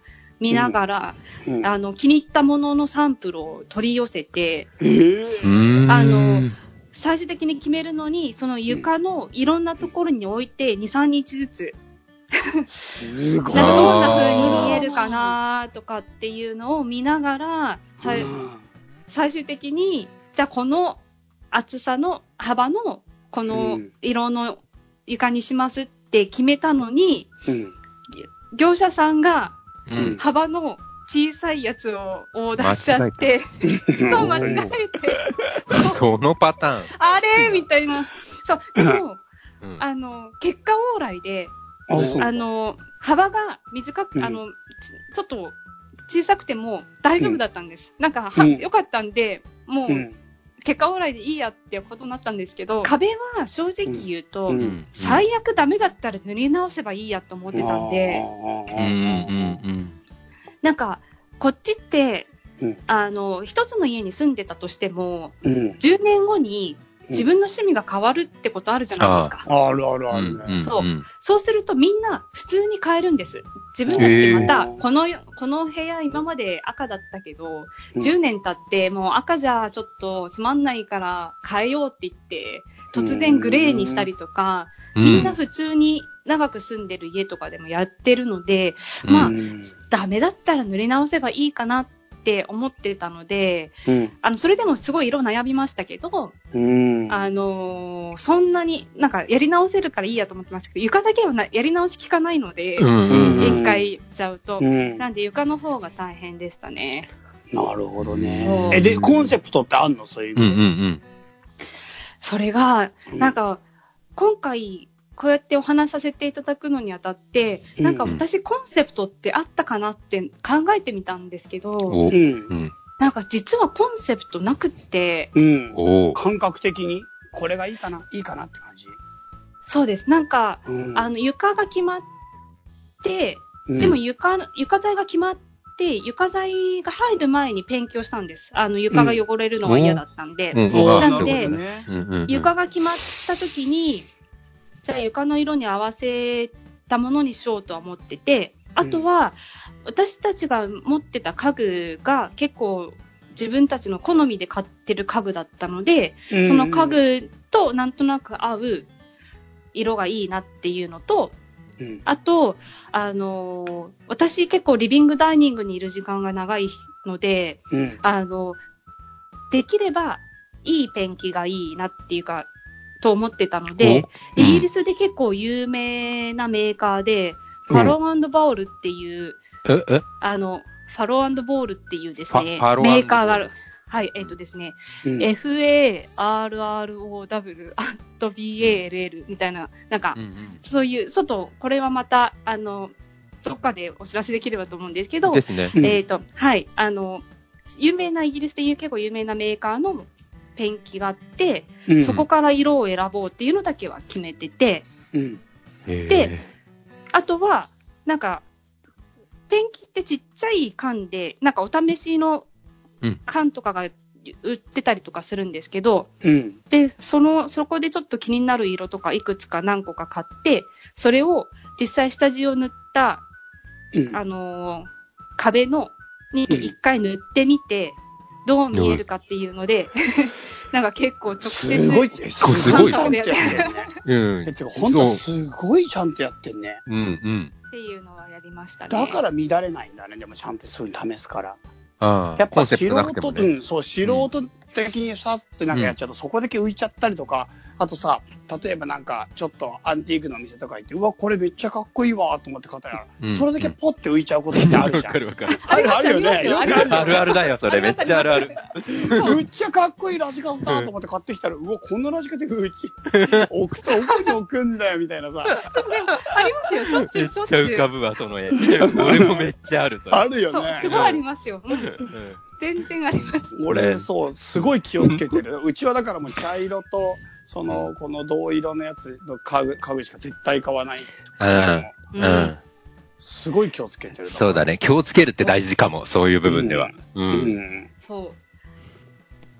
見ながら、うん、あの、気に入ったもののサンプルを取り寄せて、えー。うん。あの、最終的に決めるのに、その床のいろんなところに置いて、2、3日ずつ、すごい。なんかどんな風に見えるかなとかっていうのを見ながら、さい最終的に、じゃあこの厚さの幅のこうのん色の床にしますって決めたのに、うん。業者さんがうん。幅の小さいやつをオーダーしちゃって、うん そう間違えて、そのパターン。あれみたいな。そう、でも、うん。あの、結果往来で、あ、の、幅が短く、うん。あの、ちちょっと小さくても大丈夫だったんです。なんか、は、うん。良かったんで、もう、うん。結果往来でいいやってことになったんですけど、壁は正直言うと、最悪ダメだったら塗り直せばいいやと思ってたんで、うんうんうんなんか、こっちって、うんあの、一つの家に住んでたとしても、うん。10年後に自分の趣味が変わるってことあるじゃないですか。あるあるあるね。そうんそうするとみんな普通に変えるんです。自分たちでまた、この、この部屋今まで赤だったけど、うん10年経ってもう赤じゃちょっとつまんないから変えようって言って、突然グレーにしたりとか、みんな普通に長く住んでる家とかでもやってるので、まあうんダメだったら塗り直せばいいかなって思ってたので、うん。あの、それでもすごい色悩みましたけど、うん。あのーそんなに、なんかやり直せるからいいやと思ってましたけど、床だけはなやり直し効かないので、うん。うん。うん一回やっちゃうと、うん。なんで床の方が大変でしたね。なるほどね。え、で、コンセプトってあんの？そういううんうんうん。それが、うん。なんか、今回、こうやってお話しさせていただくのにあたって、うんなんか私コンセプトってあったかなって考えてみたんですけど、おうん。うん。なんか実はコンセプトなくって、うん。お感覚的に、これがいいかな、いいかなって感じ？そうです。なんか、うんあの、床が決まって、うんでも床、床材が決まって、床材が入る前にペンキをしたんです。あの、床が汚れるのが嫌だったんで。ななんで。床が決まった時に、じゃあ床の色に合わせたものにしようとは思ってて、あとは、私たちが持ってた家具が結構自分たちの好みで買ってる家具だったので、うんその家具となんとなく合う色がいいなっていうのと、うんあと、あのー私結構リビングダイニングにいる時間が長いので、うん。あの、できればいいペンキがいいなっていうか、と思ってたので、お？イギリスで結構有名なメーカーで、ファローボールっていう、え、え？あの、ファローボールっていうですね、メーカーがある。はい、えっ、とですね、うん。FARROW.BALL みたいな、なんかうん、うん。そういう、ちょっと、これはまた、あの、どっかでお知らせできればと思うんですけど、ですね。うん。えっ、と、はい、あの、有名な、イギリスでいう結構有名なメーカーのペンキがあって、うんそこから色を選ぼうっていうのだけは決めてて、うん。で、あとは、なんか、ペンキってちっちゃい缶で、なんかお試しのうん缶とかが売ってたりとかするんですけど、うん。で、その、そこでちょっと気になる色とかいくつか何個か買って、それを実際下地を塗った、うん。あのー壁の、にうん一回塗ってみて、どう見えるかっていうので、なんか結構直接、すごい、構すごいちゃんとやってんね。うんえ、。てか、ほんとすごいちゃんとやってんね。うんうん。っていうのはやりましたね。だから乱れないんだね、でもちゃんとそういうの試すから。ああ、やっぱ素。人、うん、そう、素人的にさってなんかやっちゃうと、そこだけ浮いちゃったりとか、あとさ、例えばなんか、ちょっとアンティークのお店とか行って、うわ、これめっちゃかっこいいわと思って買ったら、うんそれだけポッて浮いちゃうことってあるわじゃん。かるわかる。あるあるよね。あるあるあるだよ、それ。めっちゃあるある。めっちゃかっこいいラジカセだと思って買ってきたら、うわ、こんなラジカセうち、置くと奥に置くんだよ、みたいなさ。ありますよ、しょっちゅう、めっしょっちちゃ浮かゅう。ぶわ、その絵。俺もめっちゃある、それ。あるよね。すごいありますよ。うんうん全然あります。俺、そう、すごい気をつけてる。うちはだからもう茶色と、その、この銅色のやつの家具家具しか絶対買わない。うん。うん。すごい気をつけてる。そうだね。気をつけるって大事かも、そういう部分では。う。うんん。そ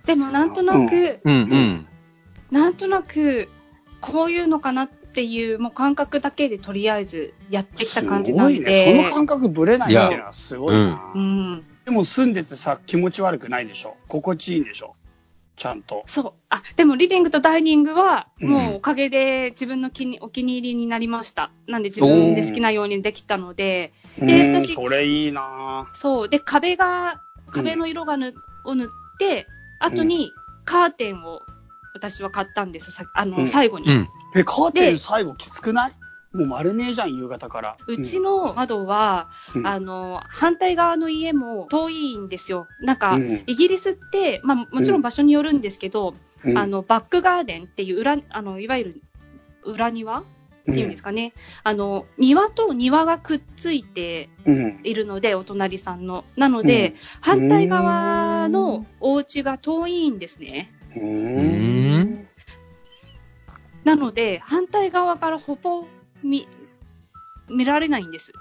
う。でもなんとなく、うんうん。なんとなく、こういうのかなっていう、もう感覚だけでとりあえずやってきた感じなんすごいね。そので。感覚ぶれないっていうのはすごいな。うん。でも住んでてさ、気持ち悪くないでしょ。心地いいんでしょ。ちゃんと。そう。あ、でもリビングとダイニングは、うんもうおかげで自分の気にお気に入りになりました。なんで自分で好きなようにできたので、でうん、私それいいなそう。で、壁が、壁の色がぬ、を塗って、後にカーテンを私は買ったんです。さあの、うん最後に。うん。え、カーテでン最後きつくない？もう丸見えじゃん、夕方から。うちの窓は、うんあの、反対側の家も遠いんですよ。なんか、うんイギリスって、まあ、もちろん場所によるんですけど、うんあの、バックガーデンっていう裏、あの、いわゆる裏庭っていうんですかね。あの、庭と庭がくっついてうん。いるので、お隣さんの。なので、うん反対側のお家が遠いんですね。ううんん。なので、反対側からほぼ見、見られないんです。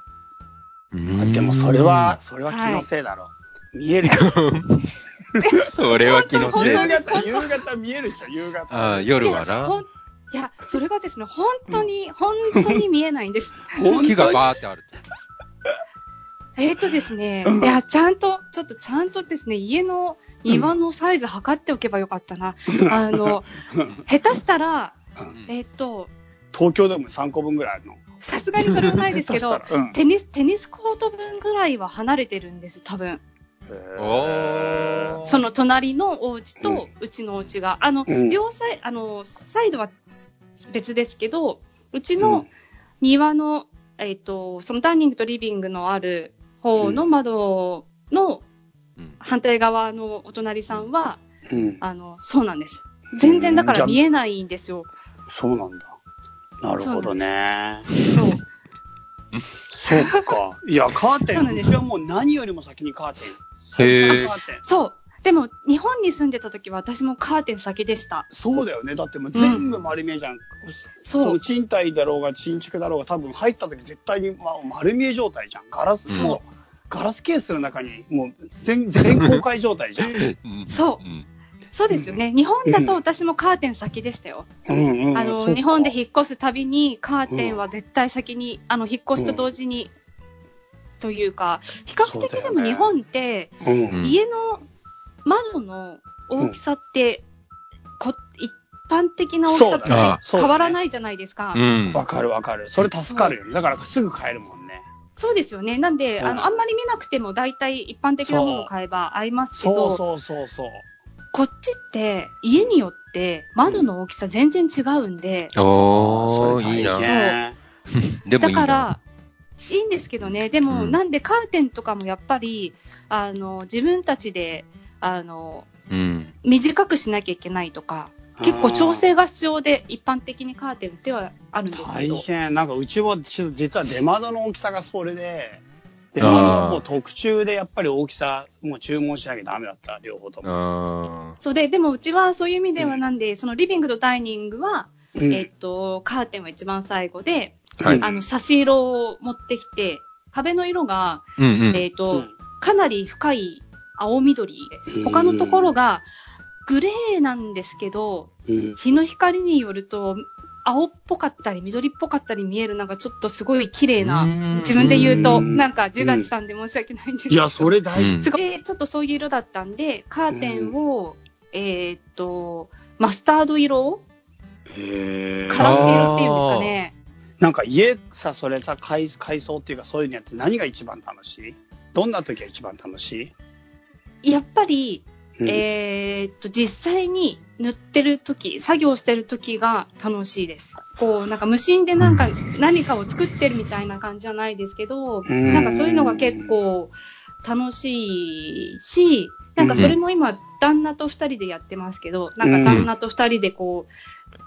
うんでもそれは、、それは気のせいだろ。見えるよ。それは気のせい夕です。方、夕方見えるでしょ、夕方。ああ、夜は。なんいや、それがですね、本当に、本当に見えないんです。本当に木がバーってあると。えっとですね、うんいや、ちゃんと、ちょっとちゃんとですね、家の庭のサイズ測っておけばよかったな。あの、下手したら、うんえっと、東京でも3個分ぐらいあるの。さすがにそれはないですけど うんテニス、テニスコート分ぐらいは離れてるんです、多分。その隣のお家とうちのお家が。あの、うん両サイ、あの、サイドは別ですけど、うちのうん庭の、えっ、と、そのダイニングとリビングのある方の窓のうん反対側のお隣さんは、うん。あの、そうなんです。全然だから見えないんですよ。そうなんだ。なるほどね。そう。そっか。いや、カーテン、そうなんですうちはもう何よりも先にカーテン。へーカーテン。そう。でも、日本に住んでた時は私もカーテン先でした。そうだよね。だってもう全部丸見えじゃん。そそう。の賃貸だろうが新築だろうが多分入った時絶対に、まあ、丸見え状態じゃん。ガラス、うんもうガラスケースの中にもう全全公開状態じゃん。うんそううんそうですよね。日本だと私もカーテン先でしたよ。うんうん。あの、日本で引っ越すたびにカーテンは絶対先に、あの、引っ越しと同時に、というか、比較的でも日本って、うんうん家の窓の大きさって、こ一般的な大きさって変わらないじゃないですか。うん。わかるわかる。それ助かるよね。だからすぐ買えるもんね。そうですよね。なんで、うんあの、あんまり見なくても大体一般的なものを買えば合いますけそうど、そうそうそう。こっちって家によって窓の大きさ全然違うんで、おー、それいいな。大変だでもいいな。から、いいんですけどね、でも、うんなんでカーテンとかもやっぱり、あの、自分たちで、あの、うん。短くしなきゃいけないとか、結構調整が必要で、一般的にカーテンではあるんですけど。大変。なんかうちもち実は出窓の大きさがそれで、出窓はもう特注でやっぱり大きさ、もう注文しなきゃダメだった、両方とも。あそうで、でもうちはそういう意味ではなんで、そのリビングとダイニングは、うん。えっと、カーテンは一番最後で、ーはい。あの、差し色を持ってきて、壁の色が、うんうん。えっと、うん。かなり深い青緑で、他のところがグレーなんですけど、うん。日の光によると、青っぽかったり緑っぽかったり見えるなんかちょっとすごい綺麗な、うん。自分で言うと、うん。なんか自画自賛で申し訳ないんですけど、いや、それ大事。うん。すごい、でちょっとそういう色だったんで、カーテンを、えーっと、マスタード色へー。からし色っていうんですかね。なんか家さ、それさ、改改装っていうかそういうのやって何が一番楽しい？どんな時が一番楽しい、やっぱり、うん。えーっと、実際に塗ってる時、作業してる時が楽しいです。こう、なんか無心でなんか何かを作ってるみたいな感じじゃないですけど、ん。なんかそういうのが結構楽しいし、なんかそれも今、旦那と二人でやってますけど、なんか旦那と二人でこ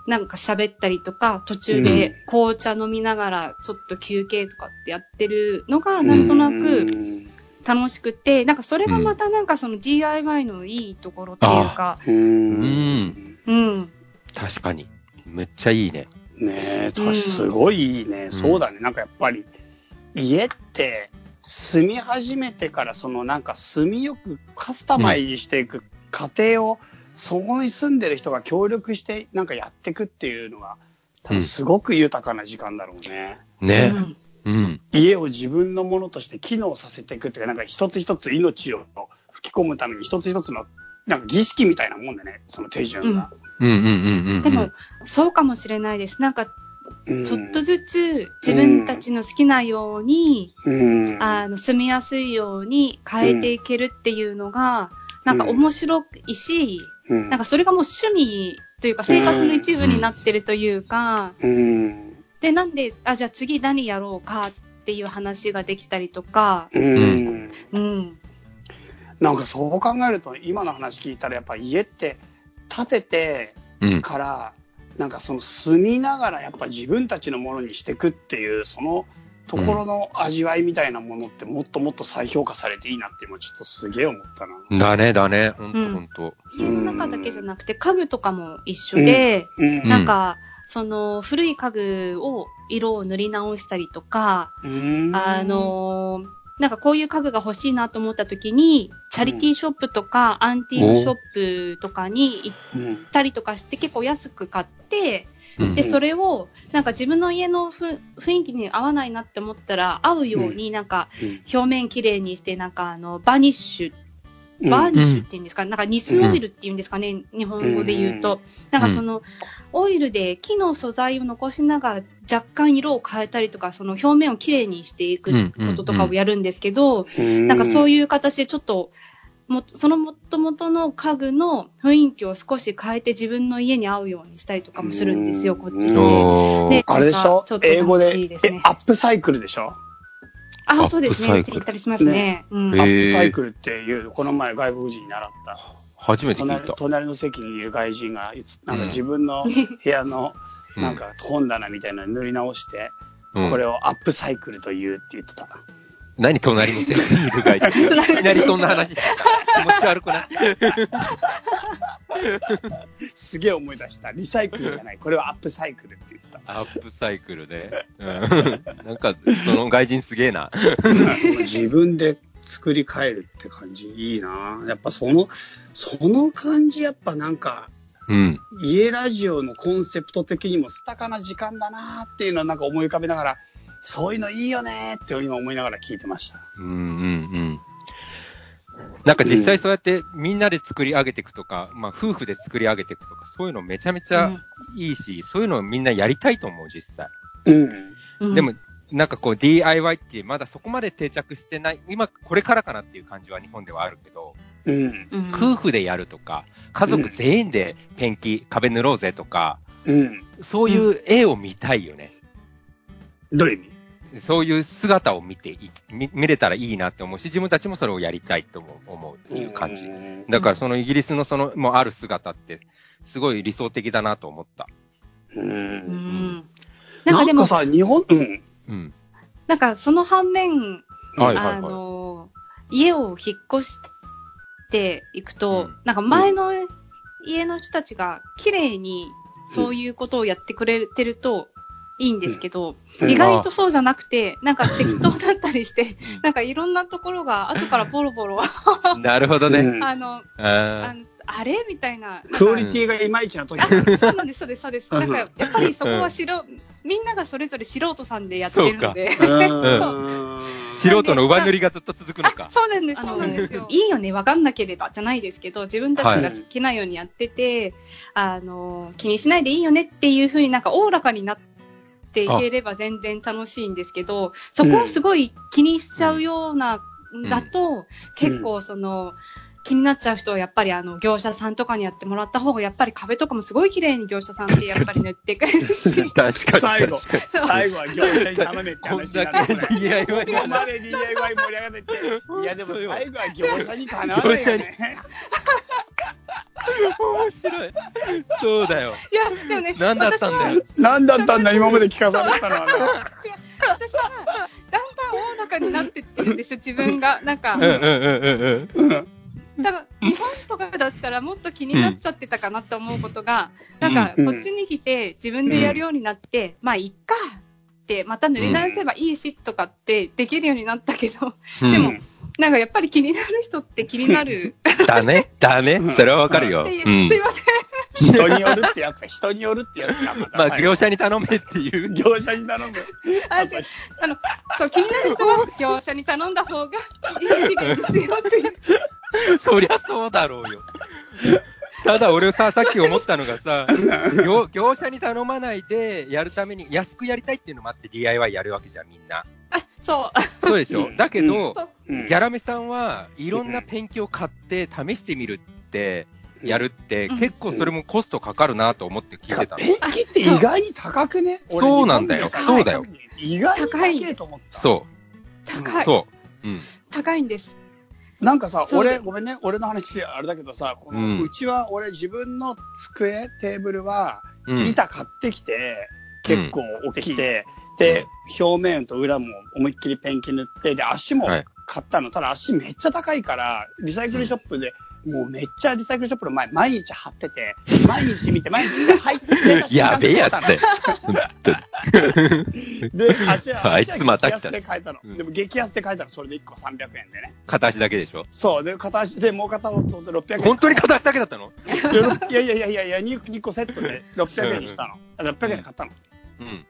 う、なんか喋ったりとか、途中で紅茶飲みながらちょっと休憩とかってやってるのが、なんとなく、うん楽しくて、なんかそれがまたなんかその DIY のいいところっていうか、うんうんうん。確かに。めっちゃいいね。ねえ、たうんすごいいいね、んそうだね。なんかやっぱり、家って、住み始めてから、そのなんか住みよくカスタマイズしていく過程を、そこに住んでる人が協力して、なんかやっていくっていうのが、多分すごく豊かな時間だろうね。ねう。んうん。家を自分のものとして機能させていくっていうか、なんか一つ一つ命を吹き込むために一つ一つの、なんか儀式みたいなもんでね、その手順が。うんうんうんうんうん。でも、そうかもしれないです。なんか、うんちょっとずつ自分たちの好きなように、うん、あの、住みやすいように変えていけるっていうのが、なんか面白いし、うんなんかそれがもう趣味というか生活の一部になってるというか、うんで、なんで、あ、じゃあ次何やろうかっていう話ができたりとか、うんうん。なんかそう考えると、今の話聞いたら、やっぱ家って建ててうん。から、なんかその住みながらやっぱ自分たちのものにしていくっていう、そのところの味わいみたいなものってもっともっと再評価されていいなって今ちょっとすげえ思ったな。だね、だね。ほんとうんほんと。家の中だけじゃなくて家具とかも一緒で、うんなんか、その古い家具を色を塗り直したりとか、うんあ、のーなんかこういう家具が欲しいなと思った時に、チャリティーショップとか、アンティークショップとかに行っうん。たりとかして結構安く買って、うんで、それを、なんか自分の家のふ雰囲気に合わないなって思ったら、合うようになんか表面きれいにして、なんかあの、 varnish、うん。 varnish っていうんですか、なんかニスオイルっていうんですかね、日本語で言うと。なんかその、オイルで木の素材を残しながら若干色を変えたりとか、その表面をきれいにしていくこととかをやるんですけど、うん、なんかそういう、形でちょっと、もそのもともとの家具の雰囲気を少し変えて自分の家に合うようにしたりとかもするんですよ、うんこっちで。であれでしょ？なんかちょっと英語でねえ、 upcycle でしょ？あ、そうですね。 upcycle 言ったりしますね。うん。アップサイクルっていう、この前外国人に習った。初めて聞いた。隣の席にいる外人が、いつなんかうん自分の 部屋の、うんなんか本棚みたいなの塗り直して、うんこれを upcycle と言うって言ってた。何隣の席にいる外人。いきなりそんな話して気持ち悪くない？すげえ思い出した。リサイクルじゃない。これは upcycle って言ってた。アップサイクルで。うん。なんか、その外人すげえな。自分で作り変えるって感じいいなやっぱその、その感じやっぱなんか、うん。家ラジオのコンセプト的にも豊かな時間だなっていうのをなんか思い浮かべながら、そういうのいいよねって今思いながら聞いてました。うんうんうん。なんか実際そうやってみんなで作り上げていくとか、まあ夫婦で作り上げていくとか、そういうのめちゃめちゃいいし、そういうのをみんなやりたいと思う、実際。うん。うんでも、なんかこう DIY ってまだそこまで定着してない、今これからかなっていう感じは日本ではあるけど、うん。うん夫婦でやるとか、家族全員でペンキ、壁塗ろうぜとか、うん。そういう絵を見たいよね。どういう意味？そういう姿を見てい見見れたらいいなって思うし、自分たちもそれをやりたいと思う思うっていう感じ。んだからそのイギリスのその、もうある姿って、すごい理想的だなと思った。う。うんん。なんかでもなんか、さ、日本、うん。うん。なんかその反面、はいはいあはい。の、家を引っ越していくと、うんなんか前の家の人たちが綺麗にそういうことをやってくれてるといいんですけど、うん意外とそうじゃなくて、なんか適当だったりして、なんかいろんなところが後からボロボロ、なるほどね。うんあの、ああのあれ？みたいな。クオリティがいまいちな時あがそうなんです、そうです、そうです。なんか、やっぱりそこは素人、みんながそれぞれ素人さんでやってるので。うん素人の上塗りがずっと続くのかあ。そうなんです、そうなんですよ。いいよね、わかんなければじゃないですけど、自分たちが好きなようにやってて、あの、気にしないでいいよねっていうふうになんかおおらかになっていければ全然楽しいんですけど、そこをすごい気にしちゃうような、ん。だと、結構その、気になっちゃう人はやっぱりあの業者さんとかにやってもらった方がやっぱり壁とかもすごい綺麗に業者さんってやっぱり塗ってくれるし。確かに。最後、最後は業者に頼めって話になってこ DIY ここまで DIY 盛り上がってて、いやでも最後は業者に頼むよね。面白い。そうだよ。いや、でもね、何だったんだよ。何だったんだ、今まで聞かされてたの？は私は、だんだんおおらかになってってるんですよ、自分が。なんか、うんうんうん。うん多分日本とかだったらもっと気になっちゃってたかなって思うことが、なんか、うんこっちに来て自分でやるようになって、まあ、いっかって、また塗り直せばいいしとかってできるようになったけど、でもうんなんかやっぱり気になる人って気になる だね。だね。それはわかるよ。すいません。人によるってやつだ、人によるってやつがまあ、業者に頼めっていう。業者に頼む。あじゃあのそう気になる人は業者に頼んだ方がいいですよっていう。そりゃそうだろうよ。ただ俺さ、さっき思ったのがさ、業業者に頼まないでやるために安くやりたいっていうのもあって DIY やるわけじゃん、みんな。あそう。そうでしょ？うんだけど、うんギャラメさんはいろんなペンキを買って試してみるって、やるって、うん結構それもコストかかるなと思って聞いてたの。ペンキって意外に高くね？俺そうなんだよそうだよ意外に高いと思った。そ高い。そう。うん。高いんです。なんかさ、俺、ごめんね、俺の話あれだけどさ、こうんのうちは俺自分の机、テーブルは、うん。板買ってきて、結構大きいて、で、表面と裏も思いっきりペンキ塗って、で、足もはい買ったの。ただ足めっちゃ高いから、リサイクルショップでもうめっちゃリサイクルショップの前、毎日貼ってて、毎日見て、毎日入って、やべえやつだよ。で、足は、あいつまた来たで買えたの。うんでも激安で買えたの、それで1個300円でね。片足だけでしょ？そう。で、片足でもう片方と600円。本当に片足だけだったの？いやいやいやいやいや、2, 2個セットで600円にしたの。あ600円で買ったの。うん。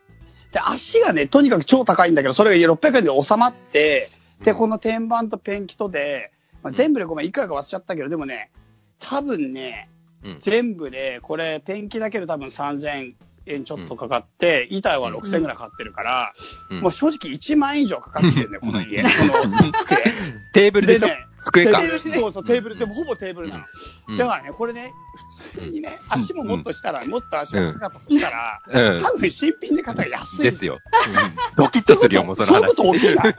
で、足がね、とにかく超高いんだけど、それが600円で収まって、で、うんこの天板とペンキとで、まあ、全部でごめん、いくらか忘れちゃったけど、でもね、多分ね、うん。全部で、これ、ペンキだけで多分3000円ちょっとかかって、板は6000円ぐらいかかってるから、うんもう正直1万円以上かかってるんだよ、この家。この机。テーブルでしょ？ね、机かテ。ーブルそうそう、テーブル、でもほぼテーブルなの。うんだからね、これね、普通にね、足ももっとしたら、もっと足が高かったとしたら、うん。多分新品で買ったら安い。ですよ。うんドキッとするよ、もうその話。そういうこと起きない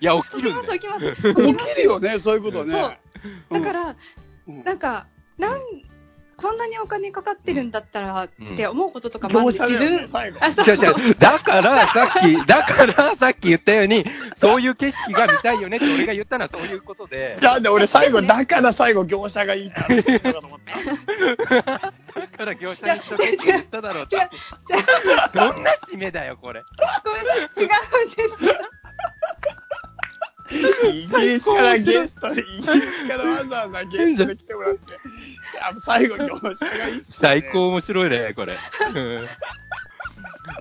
いや、起きるんだよ。起きます。起き起ますきるよね、そういうことね。だから、うん、なんか、なん、こんなにお金かかってるんだったらって思うこととかもあるんで、自分、最後。あ、そう違う違う。だから、さっき、だから、さっき言ったように、そういう景色が見たいよねって俺が言ったのはそういうことで。なんで俺最後、だから最後業者がいいって話したのかと思った。だから業者にしとけって言っただろうって。どんな締めだよ、これ。ごめんなさい、違うんですよ。イギリスからゲストで、イギリスからわざわざゲストで来てもらって、あの最後業者がいいっすよね最高面白いね、これ。うん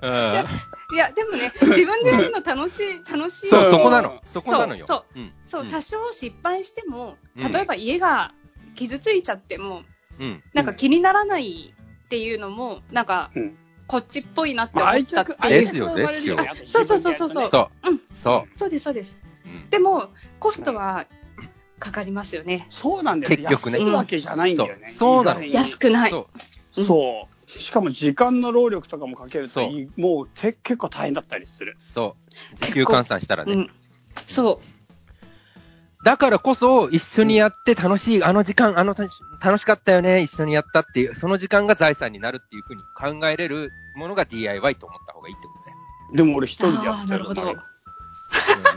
あいや、でもね、自分でやるの楽しい、楽しい。そう、うんそこなの。そこなのよ。そううん。そう、ん多少失敗しても、うん例えば家が傷ついちゃっても、うん。なんか気にならないっていうのも、なんか、うんこっちっぽいなって思ったって着、いう。ですよですよそうそうそうそうそうそう。うんそそうです、そうです。う。うんでも、コストはかかりますよね。そうなんだよ。結局ね安いわけじゃないんだよね。そうそうなの安くない。そう。そう。しかも時間の労力とかもかけるともうて結構大変だったりする。そう。時給換算したらね。うん。そだからこそ、一緒にやって楽しい、あの時間、あの楽し楽しかったよね、一緒にやったっていう、その時間が財産になるっていうふうに考えれるものが DIY と思った方がいいってことだよ。でも俺一う。人でやってるのなるほど。うん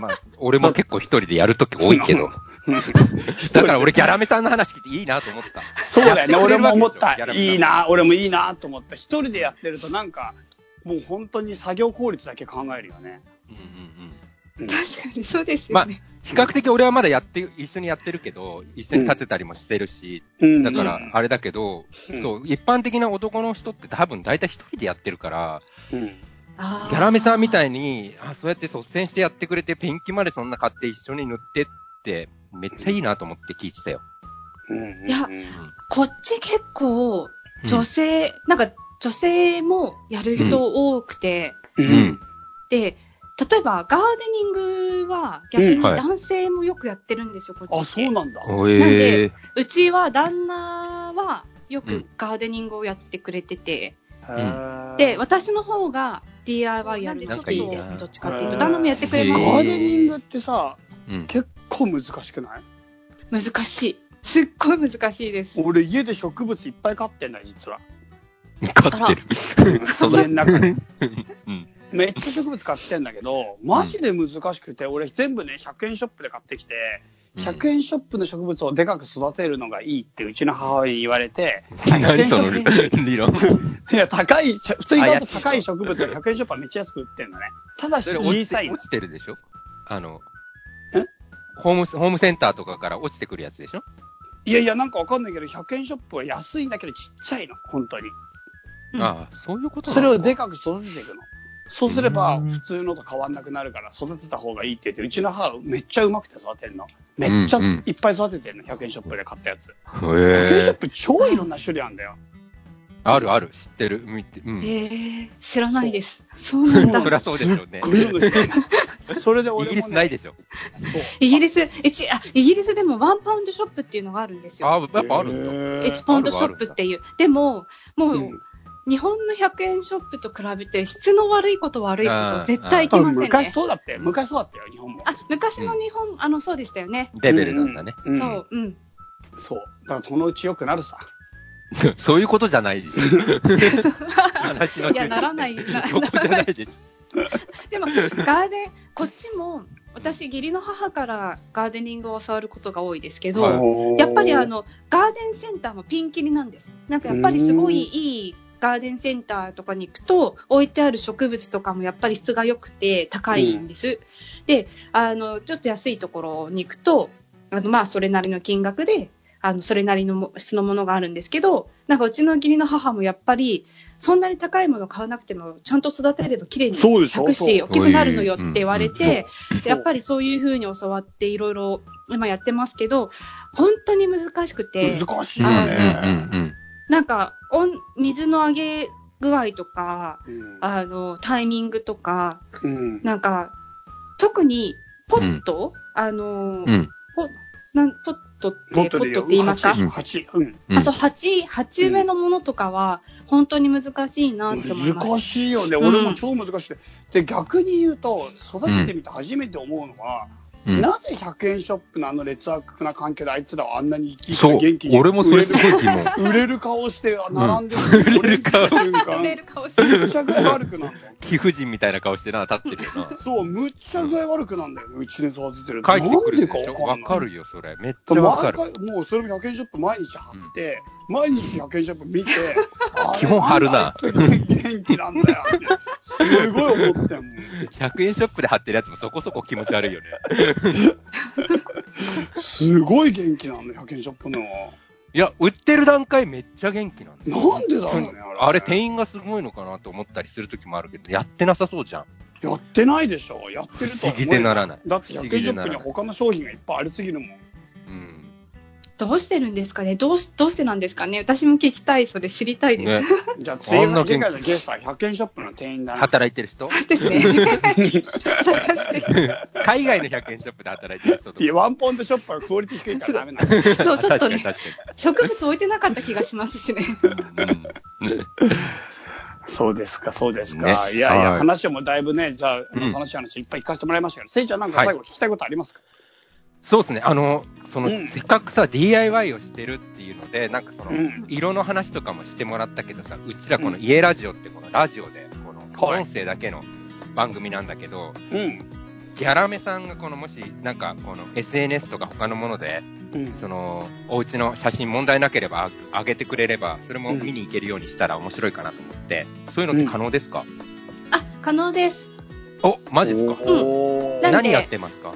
まあ、俺も結構一人でやるとき多いけど。だから俺ギャラメさんの話聞いていいなと思った。そうだよね。俺も思ったいいな。俺もいいなと思った。一人でやってるとなんか、もう本当に作業効率だけ考えるよね。うんうんうん。うん確かにそうですまあよね。、比較的俺はまだやって、一緒にやってるけど、一緒に立てたりもしてるし、うんだからあれだけど、うんそう、一般的な男の人って多分大体一人でやってるから、うんギャラメさんみたいに、あ、そうやって率先してやってくれて、ペンキまでそんな買って一緒に塗ってって、めっちゃいいなと思って聞いてたよ。うんいやうんこっち結構、女性、なんか女性もやる人多くて、ううんん。で、例えばガーデニングは逆に男性もよくやってるんですよ、こっちって。あ、そうなんだ。おえー。うちは旦那はよくうんガーデニングをやってくれてて、で、私の方が DIY やるの好きですね、どっちかっていうと。へー旦那もやってくれますガーデニングってさ、うん。結構難しくない？難しい。すっごい難しいです。俺家で植物いっぱい飼ってんだよ、実は。飼ってる。家の中で。うん。めっちゃ植物買ってんだけど、マジで難しくて、俺全部ね、100円ショップで買ってきて、100円ショップの植物をでかく育てるのがいいってうちの母親に言われて、何その100円ショッ理論？プいや、高い、普通に買うと高い植物が100円ショップはめっちゃ安く売ってんのね。ただし小さいの落。ちてるでしょ？あのえ、ホーム、ホームセンターとかから落ちてくるやつでしょ？いやいや、なんかわかんないけど、100円ショップは安いんだけどちっちゃいの、本当に。うんああ、そういうことなそれのをでかく育てていくの。そうすれば、うん普通のと変わんなくなるから、育てた方がいいって言って、うちの母めっちゃうまくて育てるの。めっちゃいっぱい育ててるの、100円ショップで買ったやつ。へ100円ショッえ。プ超いろんな種類あるんだよ。あるある、知ってる。見て、うん。えー、知らないです。そうなんだそ。りゃそうですよね。それで俺も、ね、イギリスないでしょ。イギリス、えちあ、イギリスでもワンパウンドショップっていうのがあるんですよ。あ、やっぱあるんだ。へー1ポンドショップっていう。でも、もう、うん日本の100円ショップと比べて質の悪いこと悪いこと絶対いきません昔ね。そうだったよ。昔そうだったよ、日本も。あ、昔の日本、あの、そうでしたよね。レベルなんだね。うん。うんそう、うん。そう。だからそのうち良くなるさ。そういうことじゃないでしょ。話のいや、ならない。な そこじゃないでしょ。でも、ガーデン、こっちも、私、義理の母からガーデニングを教わることが多いですけど、はいやっぱりあの、ガーデンセンターもピンキリなんです。なんかやっぱりすごいいいガーデンセンターとかに行くと、置いてある植物とかもやっぱり質が良くて高いんです。で、あの、ちょっと安いところに行くと、あの、まあ、それなりの金額で、あの、それなりのも質のものがあるんですけど、なんかうちの義理の母もやっぱり、そんなに高いもの買わなくても、ちゃんと育てれば綺麗に咲くし、大きくなるのよって言われうんて、やっぱりそういうふうに教わっていろいろ今やってますけど、本当に難しくて、難しいうんうんよね。うんなんか、温水の上げ具合とか、うんあの、タイミングとか、うんなんか、特に、ポット、あの、うん。うん。ポなんポットって、ポットって言いますか、うん八うん。うんあ、そう、鉢、鉢植えのものとかは、本当に難しいなって思います。難しいよね。うん俺も超難しくて。で、逆に言うと、育ててみて初めて思うのは、うんなぜ100円ショップのあの劣悪な環境であいつらはあんなに生き生元気。に俺もそれすごい疑問。売れる顔して並んでる、売れる顔売れる顔してめっちゃ具合悪くなるんだよ。貴婦人みたいな顔してな、立ってるよな。そう、むっちゃ具合悪くなんだよね、うちで育ててると。帰ってくるでしょなんでかわかるよ、それ。めっちゃわかる。毎回もうそれも100円ショップ毎日貼って、毎日100円ショップ見て、あれ基本貼るな元気なんだよって、すごい思ってんもん。100円ショップで貼ってるやつもそこそこ気持ち悪いよね。すごい元気なの、100円ショップの。いや、売ってる段階めっちゃ元気なんだよなんでだろうね、あれ、店員がすごいのかなと思ったりするときもあるけど、やってなさそうじゃん。やってないでしょやってると不思議でならないだって100円ショップには他の商品がいっぱいありすぎるもん。どうしてるんですかね？どうし、どうしてなんですかね？私も聞きたい、それ知りたいです。ね。じゃあ次の次回のゲストは100円ショップの店員だな。働いてる人？ですね。探して。海外の100円ショップで働いてる人とか。いや、ワンポンドショップはクオリティ低いからダメなの。そう、ちょっとね、確植物置いてなかった気がしますしね。そうですか、そうですか。ねいやいや、はい話はもうだいぶね、じゃあ、うん楽しい話いっぱい聞かせてもらいましたけど、せいちゃんなんか最後聞きたいことありますか、そうですね。あの、その、うん。せっかくさ、DIY をしてるっていうので、なんかその、うん。色の話とかもしてもらったけどさ、うちらこの家ラジオってこのラジオで、この、はい。音声だけの番組なんだけど、うん。ギャラメさんがこのもし、なんかこの SNS とか他のもので、うん。その、お家の写真問題なければあ上げてくれれば、それも見に行けるようにしたら面白いかなと思って、そういうのって可能ですか、あ、可能です。お、マジっすか？おー。なんで何やってますか？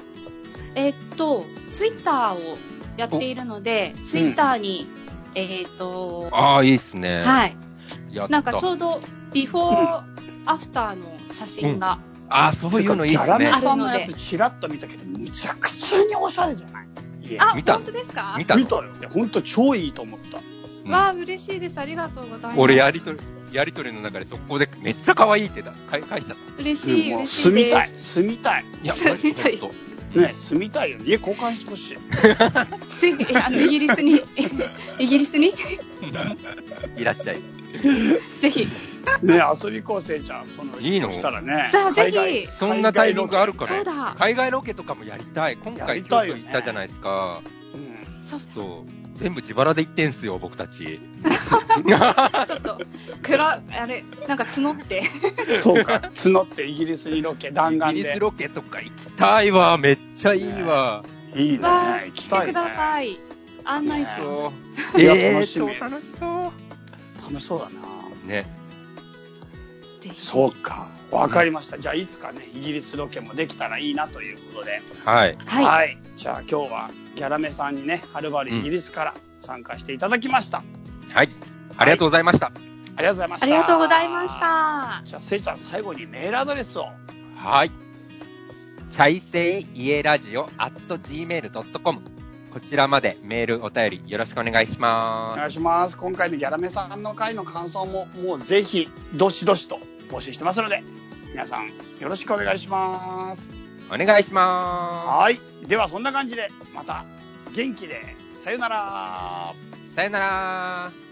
えーっと、ツイッターをやっているので、ツイッターに、えーっと、ああ、いいっすね。はい。なんかちょうど、ビフォー、アフターの写真が、ああ、そういうのいいっすギャラメね。さんのやつチラッと見たけど、むちゃくちゃにおしゃれじゃない？いあ、見た本当ですか？見たの見たよ。いや、ほんと超いいと思った。うんわあ、嬉しいです。ありがとうございます。俺やりとり、やりとりの中で速攻でめっちゃ可愛いってだ返返しちゃっ嬉しい、嬉しい住みたい。で住みたい。た。いや、そうマジでそうほんとね、住みたいよね。家交換してほしい。す。ぜひ、あの、イギリスに、イギリスに、いらっしゃい。ぜひ。ね、遊びこう、せいちゃん。その、いいの？したらね。さあぜひそんなタイミングあるかそうら。だ。海外ロケとかもやりたい。今や回行ったじゃないですか。うんそうそう。全部自腹で行ってんすよ、僕たち。ちょっと、くら、あれ、なんか募って。そうか、募ってイギリスにロケ、弾イ丸で。ギリスロケとか行きたいわ。めっちゃいいわ。いいね行き来たいね。てください。案内します。そう。いやえー、楽しみ超楽しそ楽しそうだな。う。ね。そうか。わかりました。じゃあ、いつかね、イギリスロケもできたらいいなということで。はい。はい。じゃあ、今日はギャラメさんにね、はるばるイギリスから参加していただきました。はい。ありがとうございました。ありがとうございました。ありがとうございまし。た。じゃあ、せいちゃん、最後にメールアドレスを。はい。チャイセイイエラジオ at gmail.com こちらまでメールお便りよろしくお願いしおま願いします。今回のギャラメさんの回の感想も、もうぜひ、どしどしと募集してますので、皆さん、よろしくお願いします。す。お願いしまはい。では、そんな感じで、また、元気で、さよなら。す。さよなら。